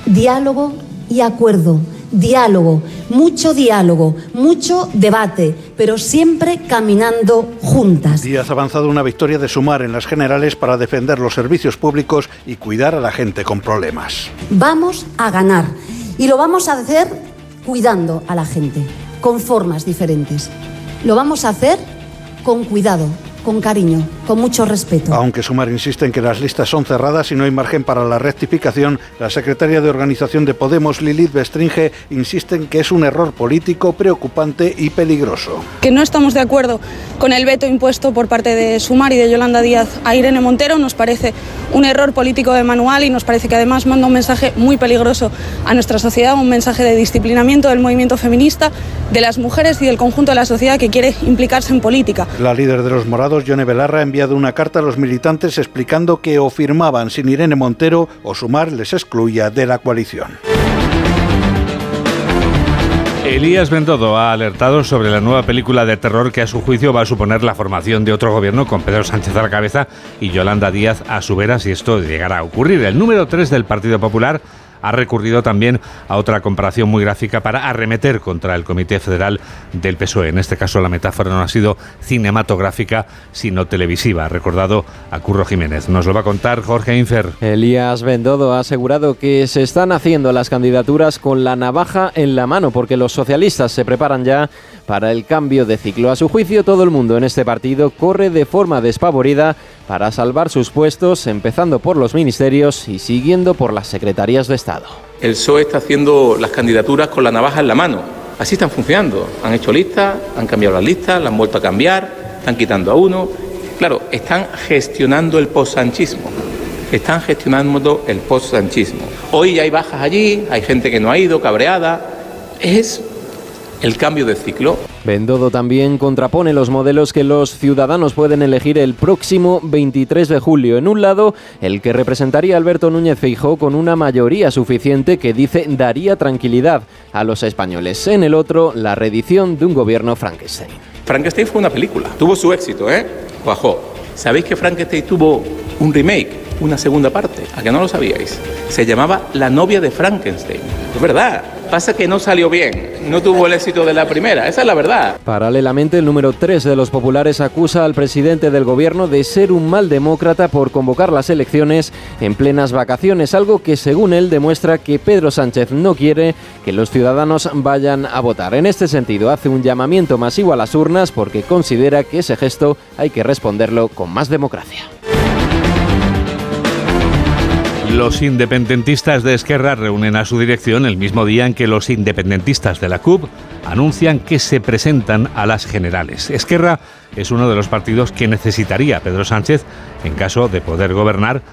Diálogo y acuerdo. Diálogo, mucho diálogo, mucho debate, pero siempre caminando juntas. Díaz ha avanzado una victoria de Sumar en las generales para defender los servicios públicos y cuidar a la gente con problemas. Vamos a ganar y lo vamos a hacer cuidando a la gente, con formas diferentes. Lo vamos a hacer con cuidado, con cariño, con mucho respeto. Aunque Sumar insiste en que las listas son cerradas y no hay margen para la rectificación, la secretaria de organización de Podemos, Lilith Bestringe, insiste en que es un error político preocupante y peligroso. que no estamos de acuerdo con el veto impuesto por parte de Sumar y de Yolanda Díaz a Irene Montero. Nos parece un error político de manual y nos parece que además manda un mensaje muy peligroso a nuestra sociedad, un mensaje de disciplinamiento del movimiento feminista, de las mujeres y del conjunto de la sociedad que quiere implicarse en política. La líder de los morados, Yone Belarra, ha enviado una carta a los militantes explicando que o firmaban sin Irene Montero o Sumar les excluía de la coalición. Elías Bendodo ha alertado sobre la nueva película de terror que a su juicio va a suponer la formación de otro gobierno con Pedro Sánchez a la cabeza y Yolanda Díaz a su vera si esto llegara a ocurrir. El número 3 del Partido Popular ha recurrido también a otra comparación muy gráfica para arremeter contra el Comité Federal del PSOE. En este caso la metáfora no ha sido cinematográfica, sino televisiva. Ha recordado a Curro Jiménez. Nos lo va a contar Jorge Infer. Elías Bendodo ha asegurado que se están haciendo las candidaturas con la navaja en la mano porque los socialistas se preparan ya para el cambio de ciclo. A su juicio, todo el mundo en este partido corre de forma despavorida para salvar sus puestos, empezando por los ministerios y siguiendo por las secretarías de Estado. El PSOE está haciendo las candidaturas con la navaja en la mano. Así están funcionando. Han hecho listas, han cambiado las listas, las han vuelto a cambiar, están quitando a uno. Claro, están gestionando el post-sanchismo. Están gestionando el post-sanchismo. Hoy hay bajas allí, hay gente que no ha ido, cabreada. Es el cambio de ciclo. Bendodo también contrapone los modelos que los ciudadanos pueden elegir el próximo 23 de julio. En un lado, el que representaría Alberto Núñez Feijó con una mayoría suficiente que dice daría tranquilidad a los españoles. En el otro, la reedición de un gobierno Frankenstein. Frankenstein fue una película. Tuvo su éxito, ¿eh? Bajó. ¿Sabéis que Frankenstein tuvo un remake? Una segunda parte, a que no lo sabíais. Se llamaba La novia de Frankenstein. Es verdad. Pasa que no salió bien, no tuvo el éxito de la primera, esa es la verdad. Paralelamente, el número 3 de los populares acusa al presidente del gobierno de ser un mal demócrata por convocar las elecciones en plenas vacaciones, algo que según él demuestra que Pedro Sánchez no quiere que los ciudadanos vayan a votar. En este sentido, hace un llamamiento masivo a las urnas porque considera que ese gesto hay que responderlo con más democracia. Los independentistas de Esquerra reúnen a su dirección el mismo día en que los independentistas de la CUP anuncian que se presentan a las generales. Esquerra es uno de los partidos que necesitaría Pedro Sánchez en caso de poder gobernar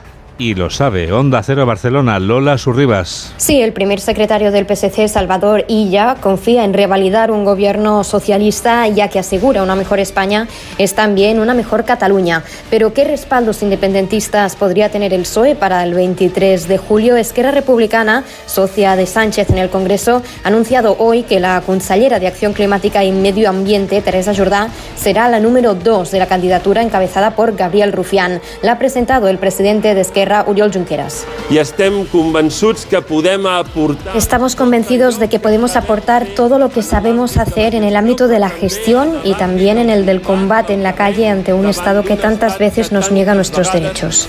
y lo sabe. Onda Cero Barcelona, Lola Surribas. Sí, el primer secretario del PSC, Salvador Illa, confía en revalidar un gobierno socialista, ya que asegura una mejor España es también una mejor Cataluña. Pero ¿qué respaldos independentistas podría tener el PSOE para el 23 de julio? Esquerra Republicana, socia de Sánchez en el Congreso, ha anunciado hoy que la consellera de Acción Climática y Medio Ambiente, Teresa Jordá, será la número dos de la candidatura encabezada por Gabriel Rufián. La ha presentado el presidente de Esquerra Oriol Junqueras. Estamos convencidos de que podemos aportar todo lo que sabemos hacer en el ámbito de la gestión y también en el del combate en la calle ante un Estado que tantas veces nos niega nuestros derechos.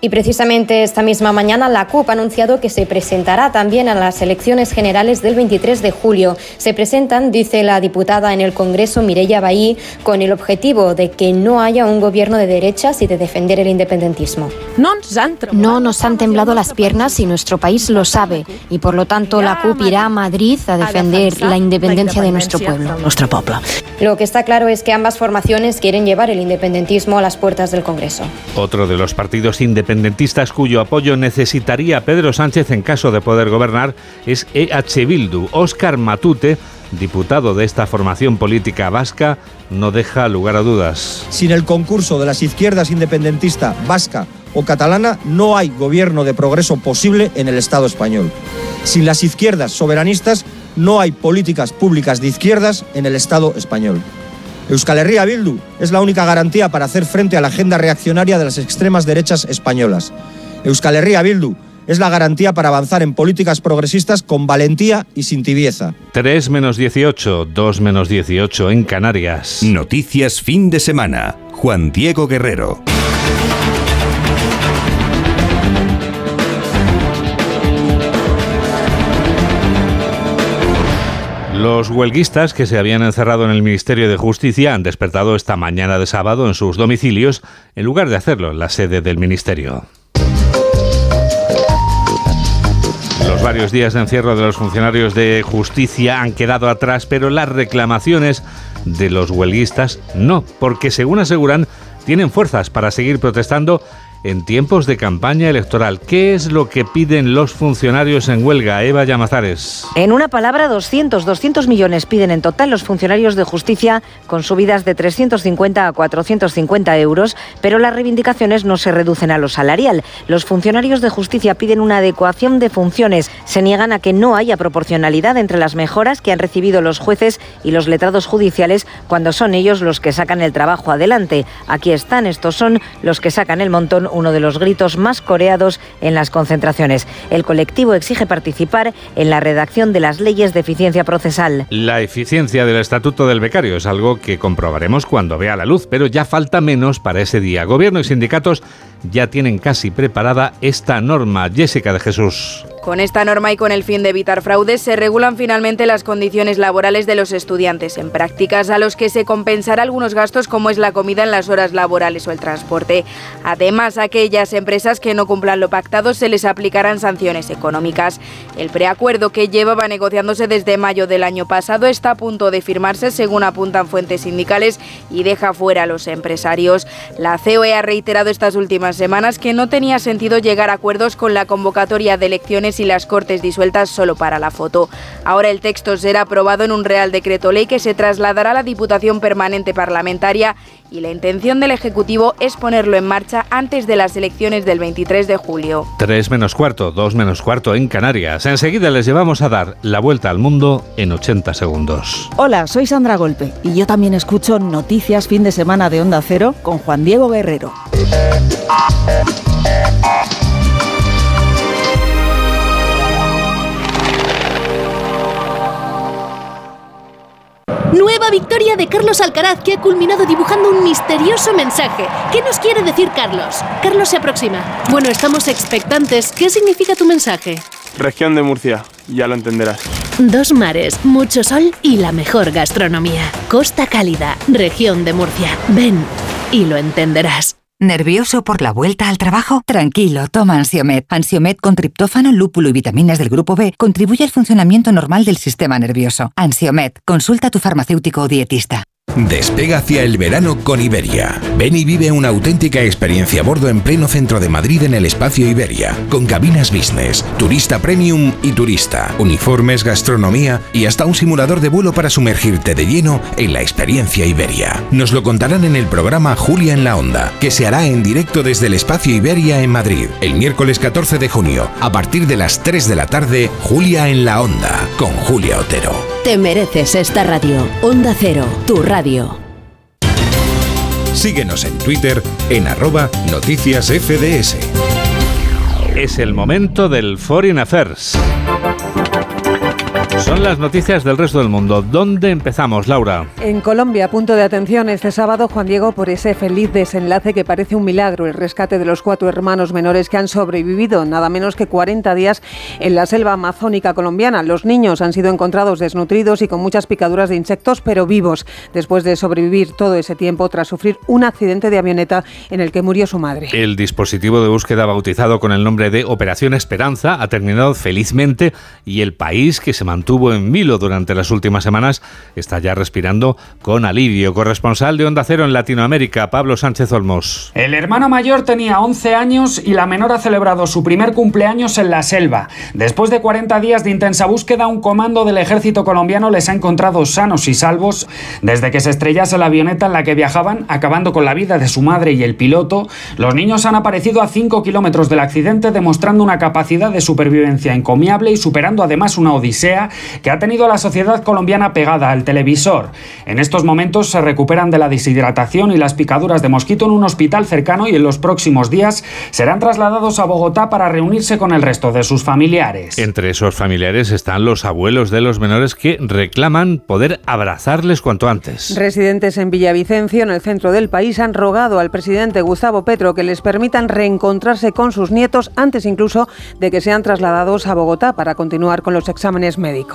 Y precisamente esta misma mañana la CUP ha anunciado que se presentará también a las elecciones generales del 23 de julio. Se presentan, dice la diputada en el Congreso Mireia Bahí, con el objetivo de que no haya un gobierno de derechas y de defender el independentismo. No nos han temblado las piernas y nuestro país lo sabe. Y por lo tanto la CUP irá a Madrid a defender la independencia de nuestro pueblo. Nuestro pueblo. Lo que está claro es que ambas formaciones quieren llevar el independentismo a las puertas del Congreso. Otro de los partidos independentistas independentistas cuyo apoyo necesitaría Pedro Sánchez en caso de poder gobernar es EH Bildu. Óscar Matute, diputado de esta formación política vasca, no deja lugar a dudas. Sin el concurso de las izquierdas independentista vasca o catalana, no hay gobierno de progreso posible en el Estado español. Sin las izquierdas soberanistas, no hay políticas públicas de izquierdas en el Estado español. Euskal Herria Bildu es la única garantía para hacer frente a la agenda reaccionaria de las extremas derechas españolas. Euskal Herria Bildu es la garantía para avanzar en políticas progresistas con valentía y sin tibieza. 3 menos 18, 2 menos 18 en Canarias. Noticias fin de semana. Juan Diego Guerrero. Los huelguistas que se habían encerrado en el Ministerio de Justicia han despertado esta mañana de sábado en sus domicilios en lugar de hacerlo en la sede del Ministerio. Los varios días de encierro de los funcionarios de justicia han quedado atrás, pero las reclamaciones de los huelguistas no, porque según aseguran, tienen fuerzas para seguir protestando en tiempos de campaña electoral. ¿Qué es lo que piden los funcionarios en huelga? Eva Llamazares. En una palabra, 200, 200 millones piden en total los funcionarios de justicia con subidas de 350 a 450 euros, pero las reivindicaciones no se reducen a lo salarial. Los funcionarios de justicia piden una adecuación de funciones. Se niegan a que no haya proporcionalidad entre las mejoras que han recibido los jueces y los letrados judiciales cuando son ellos los que sacan el trabajo adelante. Aquí están, estos son los que sacan el montón uno de los gritos más coreados en las concentraciones. El colectivo exige participar en la redacción de las leyes de eficiencia procesal. La eficiencia del Estatuto del Becario es algo que comprobaremos cuando vea la luz, pero ya falta menos para ese día. Gobierno y sindicatos ya tienen casi preparada esta norma. Jessica de Jesús. Con esta norma y con el fin de evitar fraudes, se regulan finalmente las condiciones laborales de los estudiantes en prácticas a los que se compensará algunos gastos como es la comida en las horas laborales o el transporte. Además, a aquellas empresas que no cumplan lo pactado se les aplicarán sanciones económicas. El preacuerdo que llevaba negociándose desde mayo del año pasado está a punto de firmarse, según apuntan fuentes sindicales, y deja fuera a los empresarios. La COE ha reiterado estas últimas semanas que no tenía sentido llegar a acuerdos con la convocatoria de elecciones y las Cortes disueltas solo para la foto. Ahora el texto será aprobado en un Real Decreto Ley que se trasladará a la Diputación Permanente Parlamentaria y la intención del Ejecutivo es ponerlo en marcha antes de las elecciones del 23 de julio. 3 menos cuarto, 2 menos cuarto en Canarias. Enseguida les llevamos a dar la vuelta al mundo en 80 segundos. Hola, soy Sandra Golpe y yo también escucho Noticias Fin de Semana de Onda Cero con Juan Diego Guerrero. Nueva victoria de Carlos Alcaraz que ha culminado dibujando un misterioso mensaje. ¿Qué nos quiere decir Carlos? Carlos se aproxima. Bueno, estamos expectantes. ¿Qué significa tu mensaje? Región de Murcia, ya lo entenderás. Dos mares, mucho sol y la mejor gastronomía. Costa Cálida, región de Murcia. Ven y lo entenderás. ¿Nervioso por la vuelta al trabajo? Tranquilo, toma Ansiomet. Ansiomet con triptófano, lúpulo y vitaminas del grupo B contribuye al funcionamiento normal del sistema nervioso. Ansiomet, consulta a tu farmacéutico o dietista. Despega hacia el verano con Iberia. Ven y vive una auténtica experiencia a bordo en pleno centro de Madrid en el espacio Iberia, con cabinas business, turista premium y turista, uniformes, gastronomía y hasta un simulador de vuelo para sumergirte de lleno en la experiencia Iberia. Nos lo contarán en el programa Julia en la Onda, que se hará en directo desde el espacio Iberia en Madrid, el miércoles 14 de junio, a partir de las 3 de la tarde, Julia en la Onda, con Julia Otero. Te mereces esta radio. Onda Cero, tu radio. Síguenos en Twitter en arroba noticias FDS. Es el momento del Foreign Affairs. Son las noticias del resto del mundo. ¿Dónde empezamos, Laura? En Colombia, punto de atención este sábado, Juan Diego, por ese feliz desenlace que parece un milagro, el rescate de los cuatro hermanos menores que han sobrevivido nada menos que 40 días en la selva amazónica colombiana. Los niños han sido encontrados desnutridos y con muchas picaduras de insectos, pero vivos, después de sobrevivir todo ese tiempo tras sufrir un accidente de avioneta en el que murió su madre. El dispositivo de búsqueda bautizado con el nombre de Operación Esperanza ha terminado felizmente y el país que se mantuvo en vilo durante las últimas semanas está ya respirando con alivio. Corresponsal de Onda Cero en Latinoamérica, Pablo Sánchez Olmos. El hermano mayor tenía 11 años y la menor ha celebrado su primer cumpleaños en la selva. Después de 40 días de intensa búsqueda, un comando del ejército colombiano les ha encontrado sanos y salvos desde que se estrellase la avioneta en la que viajaban, acabando con la vida de su madre y el piloto. Los niños han aparecido a 5 kilómetros del accidente, demostrando una capacidad de supervivencia encomiable y superando además una odisea que ha tenido a la sociedad colombiana pegada al televisor. En estos momentos se recuperan de la deshidratación y las picaduras de mosquito en un hospital cercano y en los próximos días serán trasladados a Bogotá para reunirse con el resto de sus familiares. Entre esos familiares están los abuelos de los menores que reclaman poder abrazarles cuanto antes. Residentes en Villavicencio, en el centro del país, han rogado al presidente Gustavo Petro que les permitan reencontrarse con sus nietos antes incluso de que sean trasladados a Bogotá para continuar con los exámenes médicos.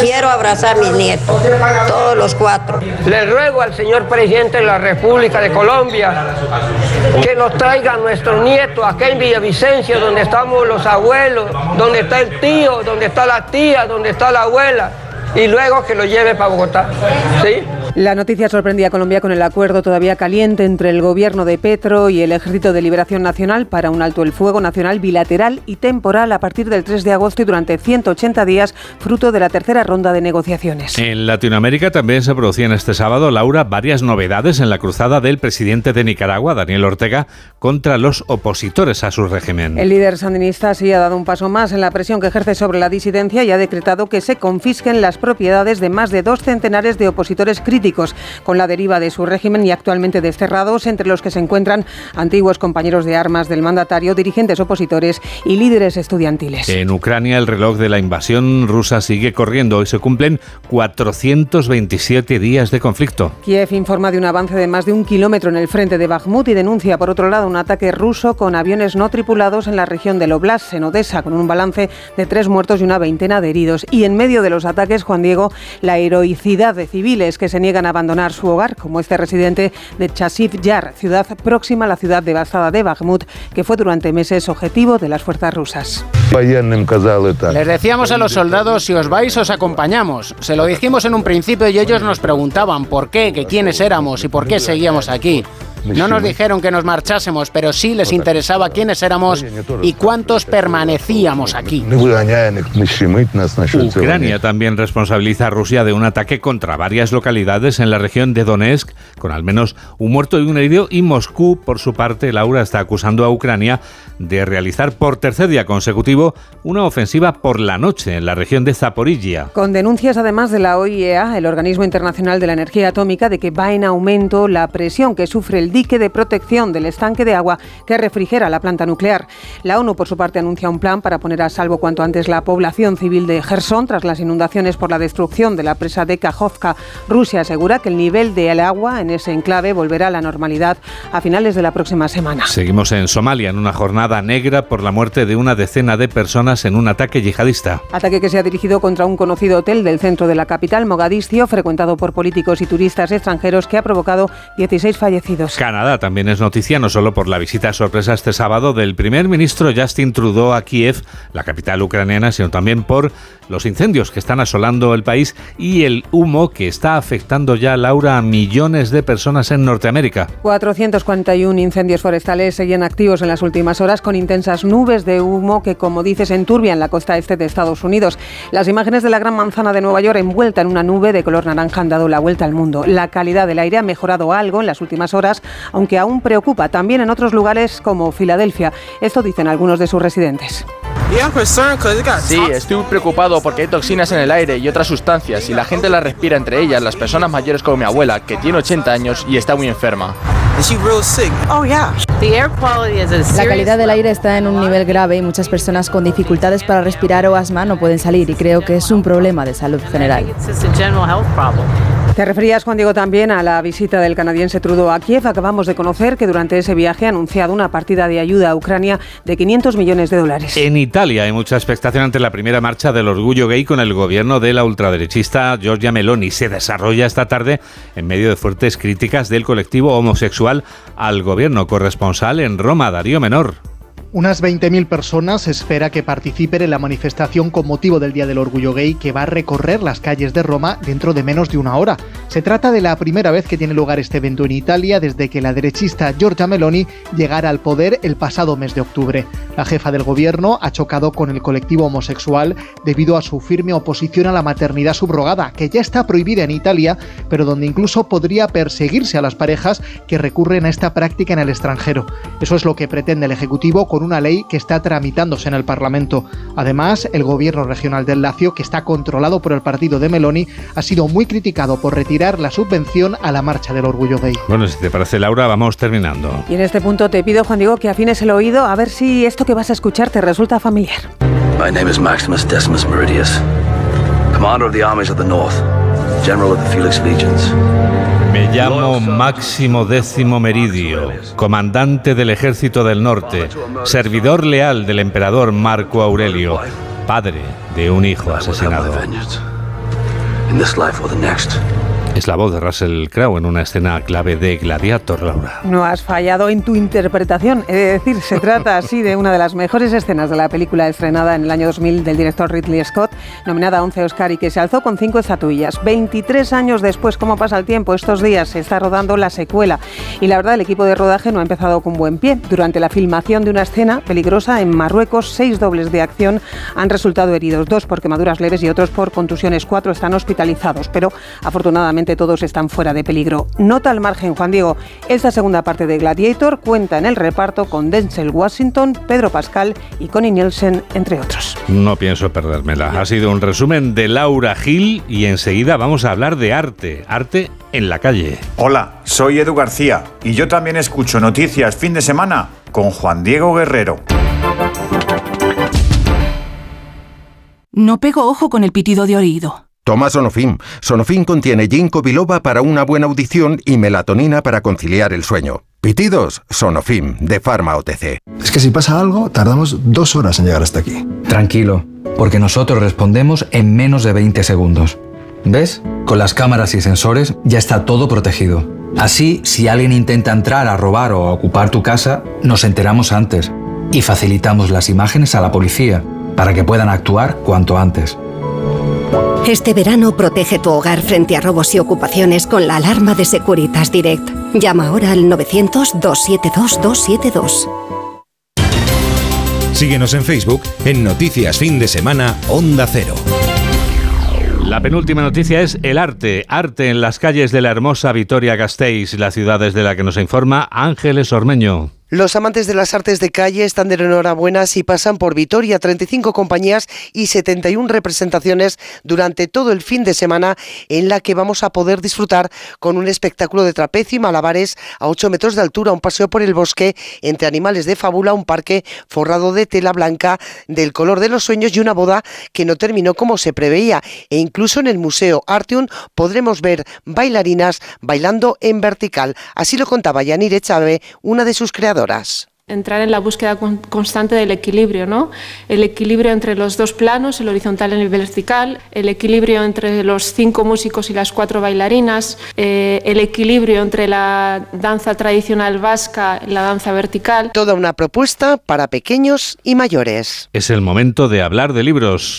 Quiero abrazar a mis nietos, todos los cuatro. Le ruego al señor presidente de la República de Colombia que nos traiga a nuestros nietos acá en Villavicencio, donde estamos los abuelos, donde está el tío, donde está la tía, donde está la abuela, y luego que lo lleve para Bogotá. ¿Sí? La noticia sorprendía a Colombia con el acuerdo todavía caliente entre el gobierno de Petro y el Ejército de Liberación Nacional para un alto el fuego nacional bilateral y temporal a partir del 3 de agosto y durante 180 días, fruto de la tercera ronda de negociaciones. En Latinoamérica también se producían este sábado, Laura, varias novedades en la cruzada del presidente de Nicaragua, Daniel Ortega, contra los opositores a su régimen. El líder sandinista sí ha dado un paso más en la presión que ejerce sobre la disidencia y ha decretado que se confisquen las propiedades de más de dos centenares de opositores críticos con la deriva de su régimen y actualmente desterrados, entre los que se encuentran antiguos compañeros de armas del mandatario, dirigentes opositores y líderes estudiantiles. En Ucrania el reloj de la invasión rusa sigue corriendo. Hoy se cumplen 427 días de conflicto. Kiev informa de un avance de más de un kilómetro en el frente de Bakhmut y denuncia, por otro lado, un ataque ruso con aviones no tripulados en la región del Oblast, en Odessa, con un balance de tres muertos y una veintena de heridos. Y en medio de los ataques, Juan Diego, la heroicidad de civiles que se niegan a abandonar su hogar, como este residente de Chasiv Yar, ciudad próxima a la ciudad devastada de Bakhmut, que fue durante meses objetivo de las fuerzas rusas. Les decíamos a los soldados, si os vais os acompañamos. Se lo dijimos en un principio y ellos nos preguntaban por qué, que quiénes éramos y por qué seguíamos aquí. No nos dijeron que nos marchásemos, pero sí les interesaba quiénes éramos y cuántos permanecíamos aquí. Ucrania también responsabiliza a Rusia de un ataque contra varias localidades en la región de Donetsk, con al menos un muerto y un herido, y Moscú, por su parte, Laura está acusando a Ucrania de realizar por tercer día consecutivo una ofensiva por la noche en la región de Zaporilla. Con denuncias además de la OIEA, el Organismo Internacional de la Energía Atómica, de que va en aumento la presión que sufre el dique de protección del estanque de agua que refrigera la planta nuclear. La ONU, por su parte, anuncia un plan para poner a salvo cuanto antes la población civil de Gerson tras las inundaciones por la destrucción de la presa de Kajovka. Rusia asegura que el nivel del agua en ese enclave volverá a la normalidad a finales de la próxima semana. Seguimos en Somalia en una jornada negra por la muerte de una decena de personas en un ataque yihadista. Ataque que se ha dirigido contra un conocido hotel del centro de la capital, Mogadiscio, frecuentado por políticos y turistas extranjeros, que ha provocado 16 fallecidos. Canadá también es noticia no solo por la visita sorpresa este sábado del primer ministro Justin Trudeau a Kiev, la capital ucraniana, sino también por los incendios que están asolando el país y el humo que está afectando ya, Laura, a millones de personas en Norteamérica. 441 incendios forestales seguían activos en las últimas horas con intensas nubes de humo que, como dices, enturbian la costa este de Estados Unidos. Las imágenes de la Gran Manzana de Nueva York envuelta en una nube de color naranja han dado la vuelta al mundo. La calidad del aire ha mejorado algo en las últimas horas, aunque aún preocupa también en otros lugares como Filadelfia. Esto dicen algunos de sus residentes. Sí, estoy preocupado porque hay toxinas en el aire y otras sustancias y la gente las respira entre ellas, las personas mayores como mi abuela, que tiene 80 años y está muy enferma. La calidad del aire está en un nivel grave y muchas personas con dificultades para respirar o asma no pueden salir y creo que es un problema de salud general. Te referías, Juan Diego, también a la visita del canadiense Trudeau a Kiev. Acabamos de conocer que durante ese viaje ha anunciado una partida de ayuda a Ucrania de 500 millones de dólares. En Italia hay mucha expectación ante la primera marcha del orgullo gay con el gobierno de la ultraderechista Giorgia Meloni. Se desarrolla esta tarde en medio de fuertes críticas del colectivo homosexual al gobierno corresponsal en Roma, Darío Menor. Unas 20.000 personas se espera que participen en la manifestación con motivo del Día del Orgullo Gay que va a recorrer las calles de Roma dentro de menos de una hora. Se trata de la primera vez que tiene lugar este evento en Italia desde que la derechista Giorgia Meloni llegara al poder el pasado mes de octubre. La jefa del gobierno ha chocado con el colectivo homosexual debido a su firme oposición a la maternidad subrogada, que ya está prohibida en Italia, pero donde incluso podría perseguirse a las parejas que recurren a esta práctica en el extranjero. Eso es lo que pretende el Ejecutivo con una ley que está tramitándose en el Parlamento. Además, el gobierno regional del Lacio, que está controlado por el partido de Meloni, ha sido muy criticado por retirar la subvención a la marcha del orgullo gay. Bueno, si te parece, Laura, vamos terminando. Y en este punto te pido, Juan Diego, que afines el oído a ver si esto que vas a escuchar te resulta familiar. My name is Maximus Decimus Meridius, commander of the armies of the North, general of the Felix Legions. Me llamo Máximo Décimo Meridio, comandante del Ejército del Norte, servidor leal del emperador Marco Aurelio, padre de un hijo asesinado. Es la voz de Russell Crowe en una escena clave de Gladiator, Laura. No has fallado en tu interpretación. He de decir, se trata así de una de las mejores escenas de la película estrenada en el año 2000 del director Ridley Scott, nominada a 11 Oscar y que se alzó con cinco estatuillas. 23 años después, ¿cómo pasa el tiempo? Estos días se está rodando la secuela y la verdad el equipo de rodaje no ha empezado con buen pie. Durante la filmación de una escena peligrosa en Marruecos, seis dobles de acción han resultado heridos, dos por quemaduras leves y otros por contusiones. Cuatro están hospitalizados, pero afortunadamente todos están fuera de peligro. Nota al margen, Juan Diego, esta segunda parte de Gladiator cuenta en el reparto con Denzel Washington, Pedro Pascal y Connie Nielsen, entre otros. No pienso perdérmela. Ha sido un resumen de Laura Gil y enseguida vamos a hablar de arte, arte en la calle. Hola, soy Edu García y yo también escucho noticias fin de semana con Juan Diego Guerrero. No pego ojo con el pitido de oído. Toma Sonofim. Sonofim contiene ginkgo biloba para una buena audición y melatonina para conciliar el sueño. Pitidos, Sonofim, de Pharma OTC. Es que si pasa algo, tardamos dos horas en llegar hasta aquí. Tranquilo, porque nosotros respondemos en menos de 20 segundos. ¿Ves? Con las cámaras y sensores ya está todo protegido. Así, si alguien intenta entrar a robar o a ocupar tu casa, nos enteramos antes y facilitamos las imágenes a la policía para que puedan actuar cuanto antes. Este verano protege tu hogar frente a robos y ocupaciones con la alarma de Securitas Direct. Llama ahora al 900-272-272. Síguenos en Facebook en Noticias Fin de Semana Onda Cero. La penúltima noticia es el arte. Arte en las calles de la hermosa Vitoria-Gasteiz, la ciudad desde la que nos informa Ángeles Ormeño. Los amantes de las artes de calle están de enhorabuena si pasan por Vitoria, 35 compañías y 71 representaciones durante todo el fin de semana en la que vamos a poder disfrutar con un espectáculo de trapecio y malabares a 8 metros de altura, un paseo por el bosque entre animales de fábula, un parque forrado de tela blanca del color de los sueños y una boda que no terminó como se preveía. E incluso en el Museo Artium podremos ver bailarinas bailando en vertical. Así lo contaba Yanire Chávez, una de sus creadoras. Entrar en la búsqueda constante del equilibrio, ¿no? El equilibrio entre los dos planos, el horizontal y el vertical, el equilibrio entre los cinco músicos y las cuatro bailarinas, eh, el equilibrio entre la danza tradicional vasca y la danza vertical. Toda una propuesta para pequeños y mayores. Es el momento de hablar de libros.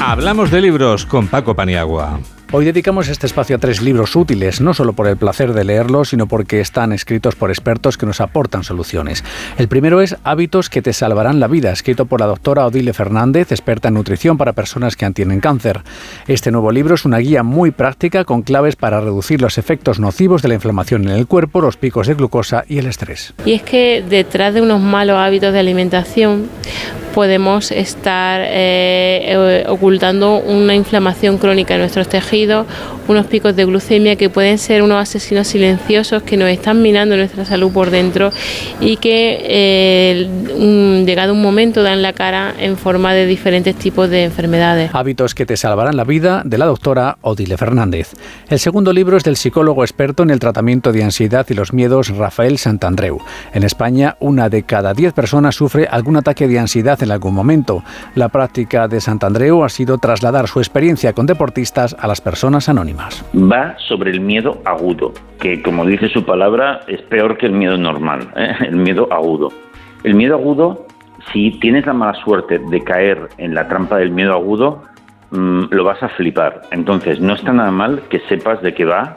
Hablamos de libros con Paco Paniagua. Hoy dedicamos este espacio a tres libros útiles, no solo por el placer de leerlos, sino porque están escritos por expertos que nos aportan soluciones. El primero es Hábitos que te salvarán la vida, escrito por la doctora Odile Fernández, experta en nutrición para personas que tienen cáncer. Este nuevo libro es una guía muy práctica con claves para reducir los efectos nocivos de la inflamación en el cuerpo, los picos de glucosa y el estrés. Y es que detrás de unos malos hábitos de alimentación podemos estar eh, ocultando una inflamación crónica en nuestros tejidos, unos picos de glucemia que pueden ser unos asesinos silenciosos que nos están minando nuestra salud por dentro y que eh, llegado un momento dan la cara en forma de diferentes tipos de enfermedades. Hábitos que te salvarán la vida de la doctora Odile Fernández. El segundo libro es del psicólogo experto en el tratamiento de ansiedad y los miedos Rafael Santandreu. En España, una de cada diez personas sufre algún ataque de ansiedad en algún momento. La práctica de Santandreu ha sido trasladar su experiencia con deportistas a las personas anónimas. Va sobre el miedo agudo, que como dice su palabra es peor que el miedo normal, ¿eh? el miedo agudo. El miedo agudo, si tienes la mala suerte de caer en la trampa del miedo agudo, mm, lo vas a flipar. Entonces, no está nada mal que sepas de qué va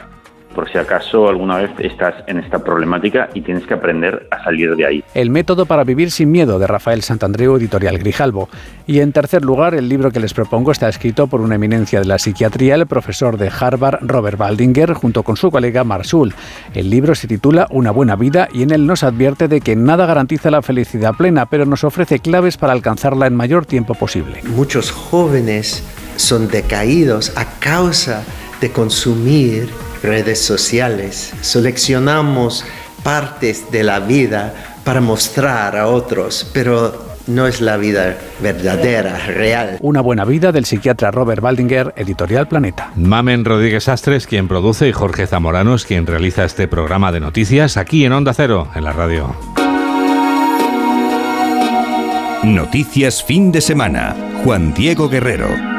por si acaso alguna vez estás en esta problemática y tienes que aprender a salir de ahí. El método para vivir sin miedo de Rafael Santandreu, editorial Grijalbo. Y en tercer lugar, el libro que les propongo está escrito por una eminencia de la psiquiatría, el profesor de Harvard, Robert Baldinger, junto con su colega Marshall. El libro se titula Una buena vida y en él nos advierte de que nada garantiza la felicidad plena, pero nos ofrece claves para alcanzarla en mayor tiempo posible. Muchos jóvenes son decaídos a causa de consumir redes sociales. Seleccionamos partes de la vida para mostrar a otros, pero no es la vida verdadera, real. Una buena vida del psiquiatra Robert Baldinger, editorial Planeta. Mamen Rodríguez Astres, quien produce, y Jorge Zamorano es quien realiza este programa de noticias aquí en Onda Cero, en la radio. Noticias fin de semana. Juan Diego Guerrero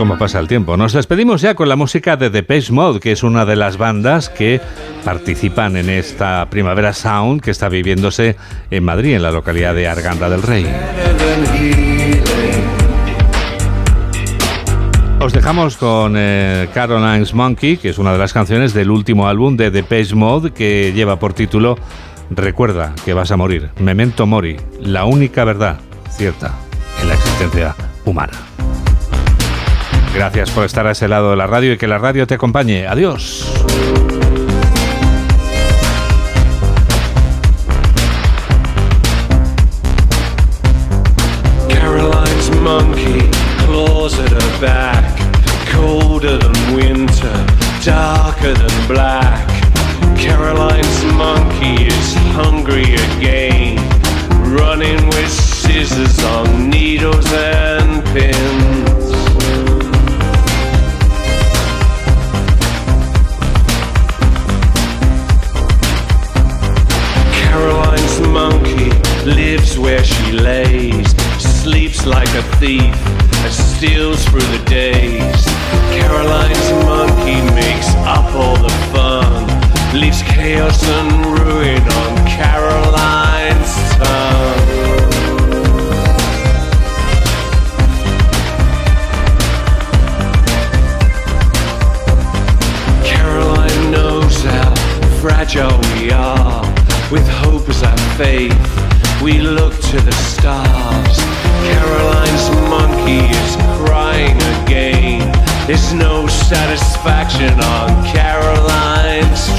cómo pasa el tiempo. Nos despedimos ya con la música de Depeche Mode, que es una de las bandas que participan en esta Primavera Sound que está viviéndose en Madrid, en la localidad de Arganda del Rey. Os dejamos con eh, Caroline's Monkey, que es una de las canciones del último álbum de Depeche Mode que lleva por título Recuerda que vas a morir. Memento mori, la única verdad cierta en la existencia humana. Gracias por estar a ese lado de la radio y que la radio te acompañe. Adiós. Caroline's monkey, claws at her back, colder than winter, darker than black. Caroline's monkey is hungry again, running with scissors on needles and pins. Lives where she lays, sleeps like a thief, and steals through the days. Caroline's monkey makes up all the fun, leaves chaos and ruin on Caroline's tongue. Caroline knows how fragile we are, with hope as our faith, we look to the stars. Caroline's monkey is crying again. There's no satisfaction on Caroline's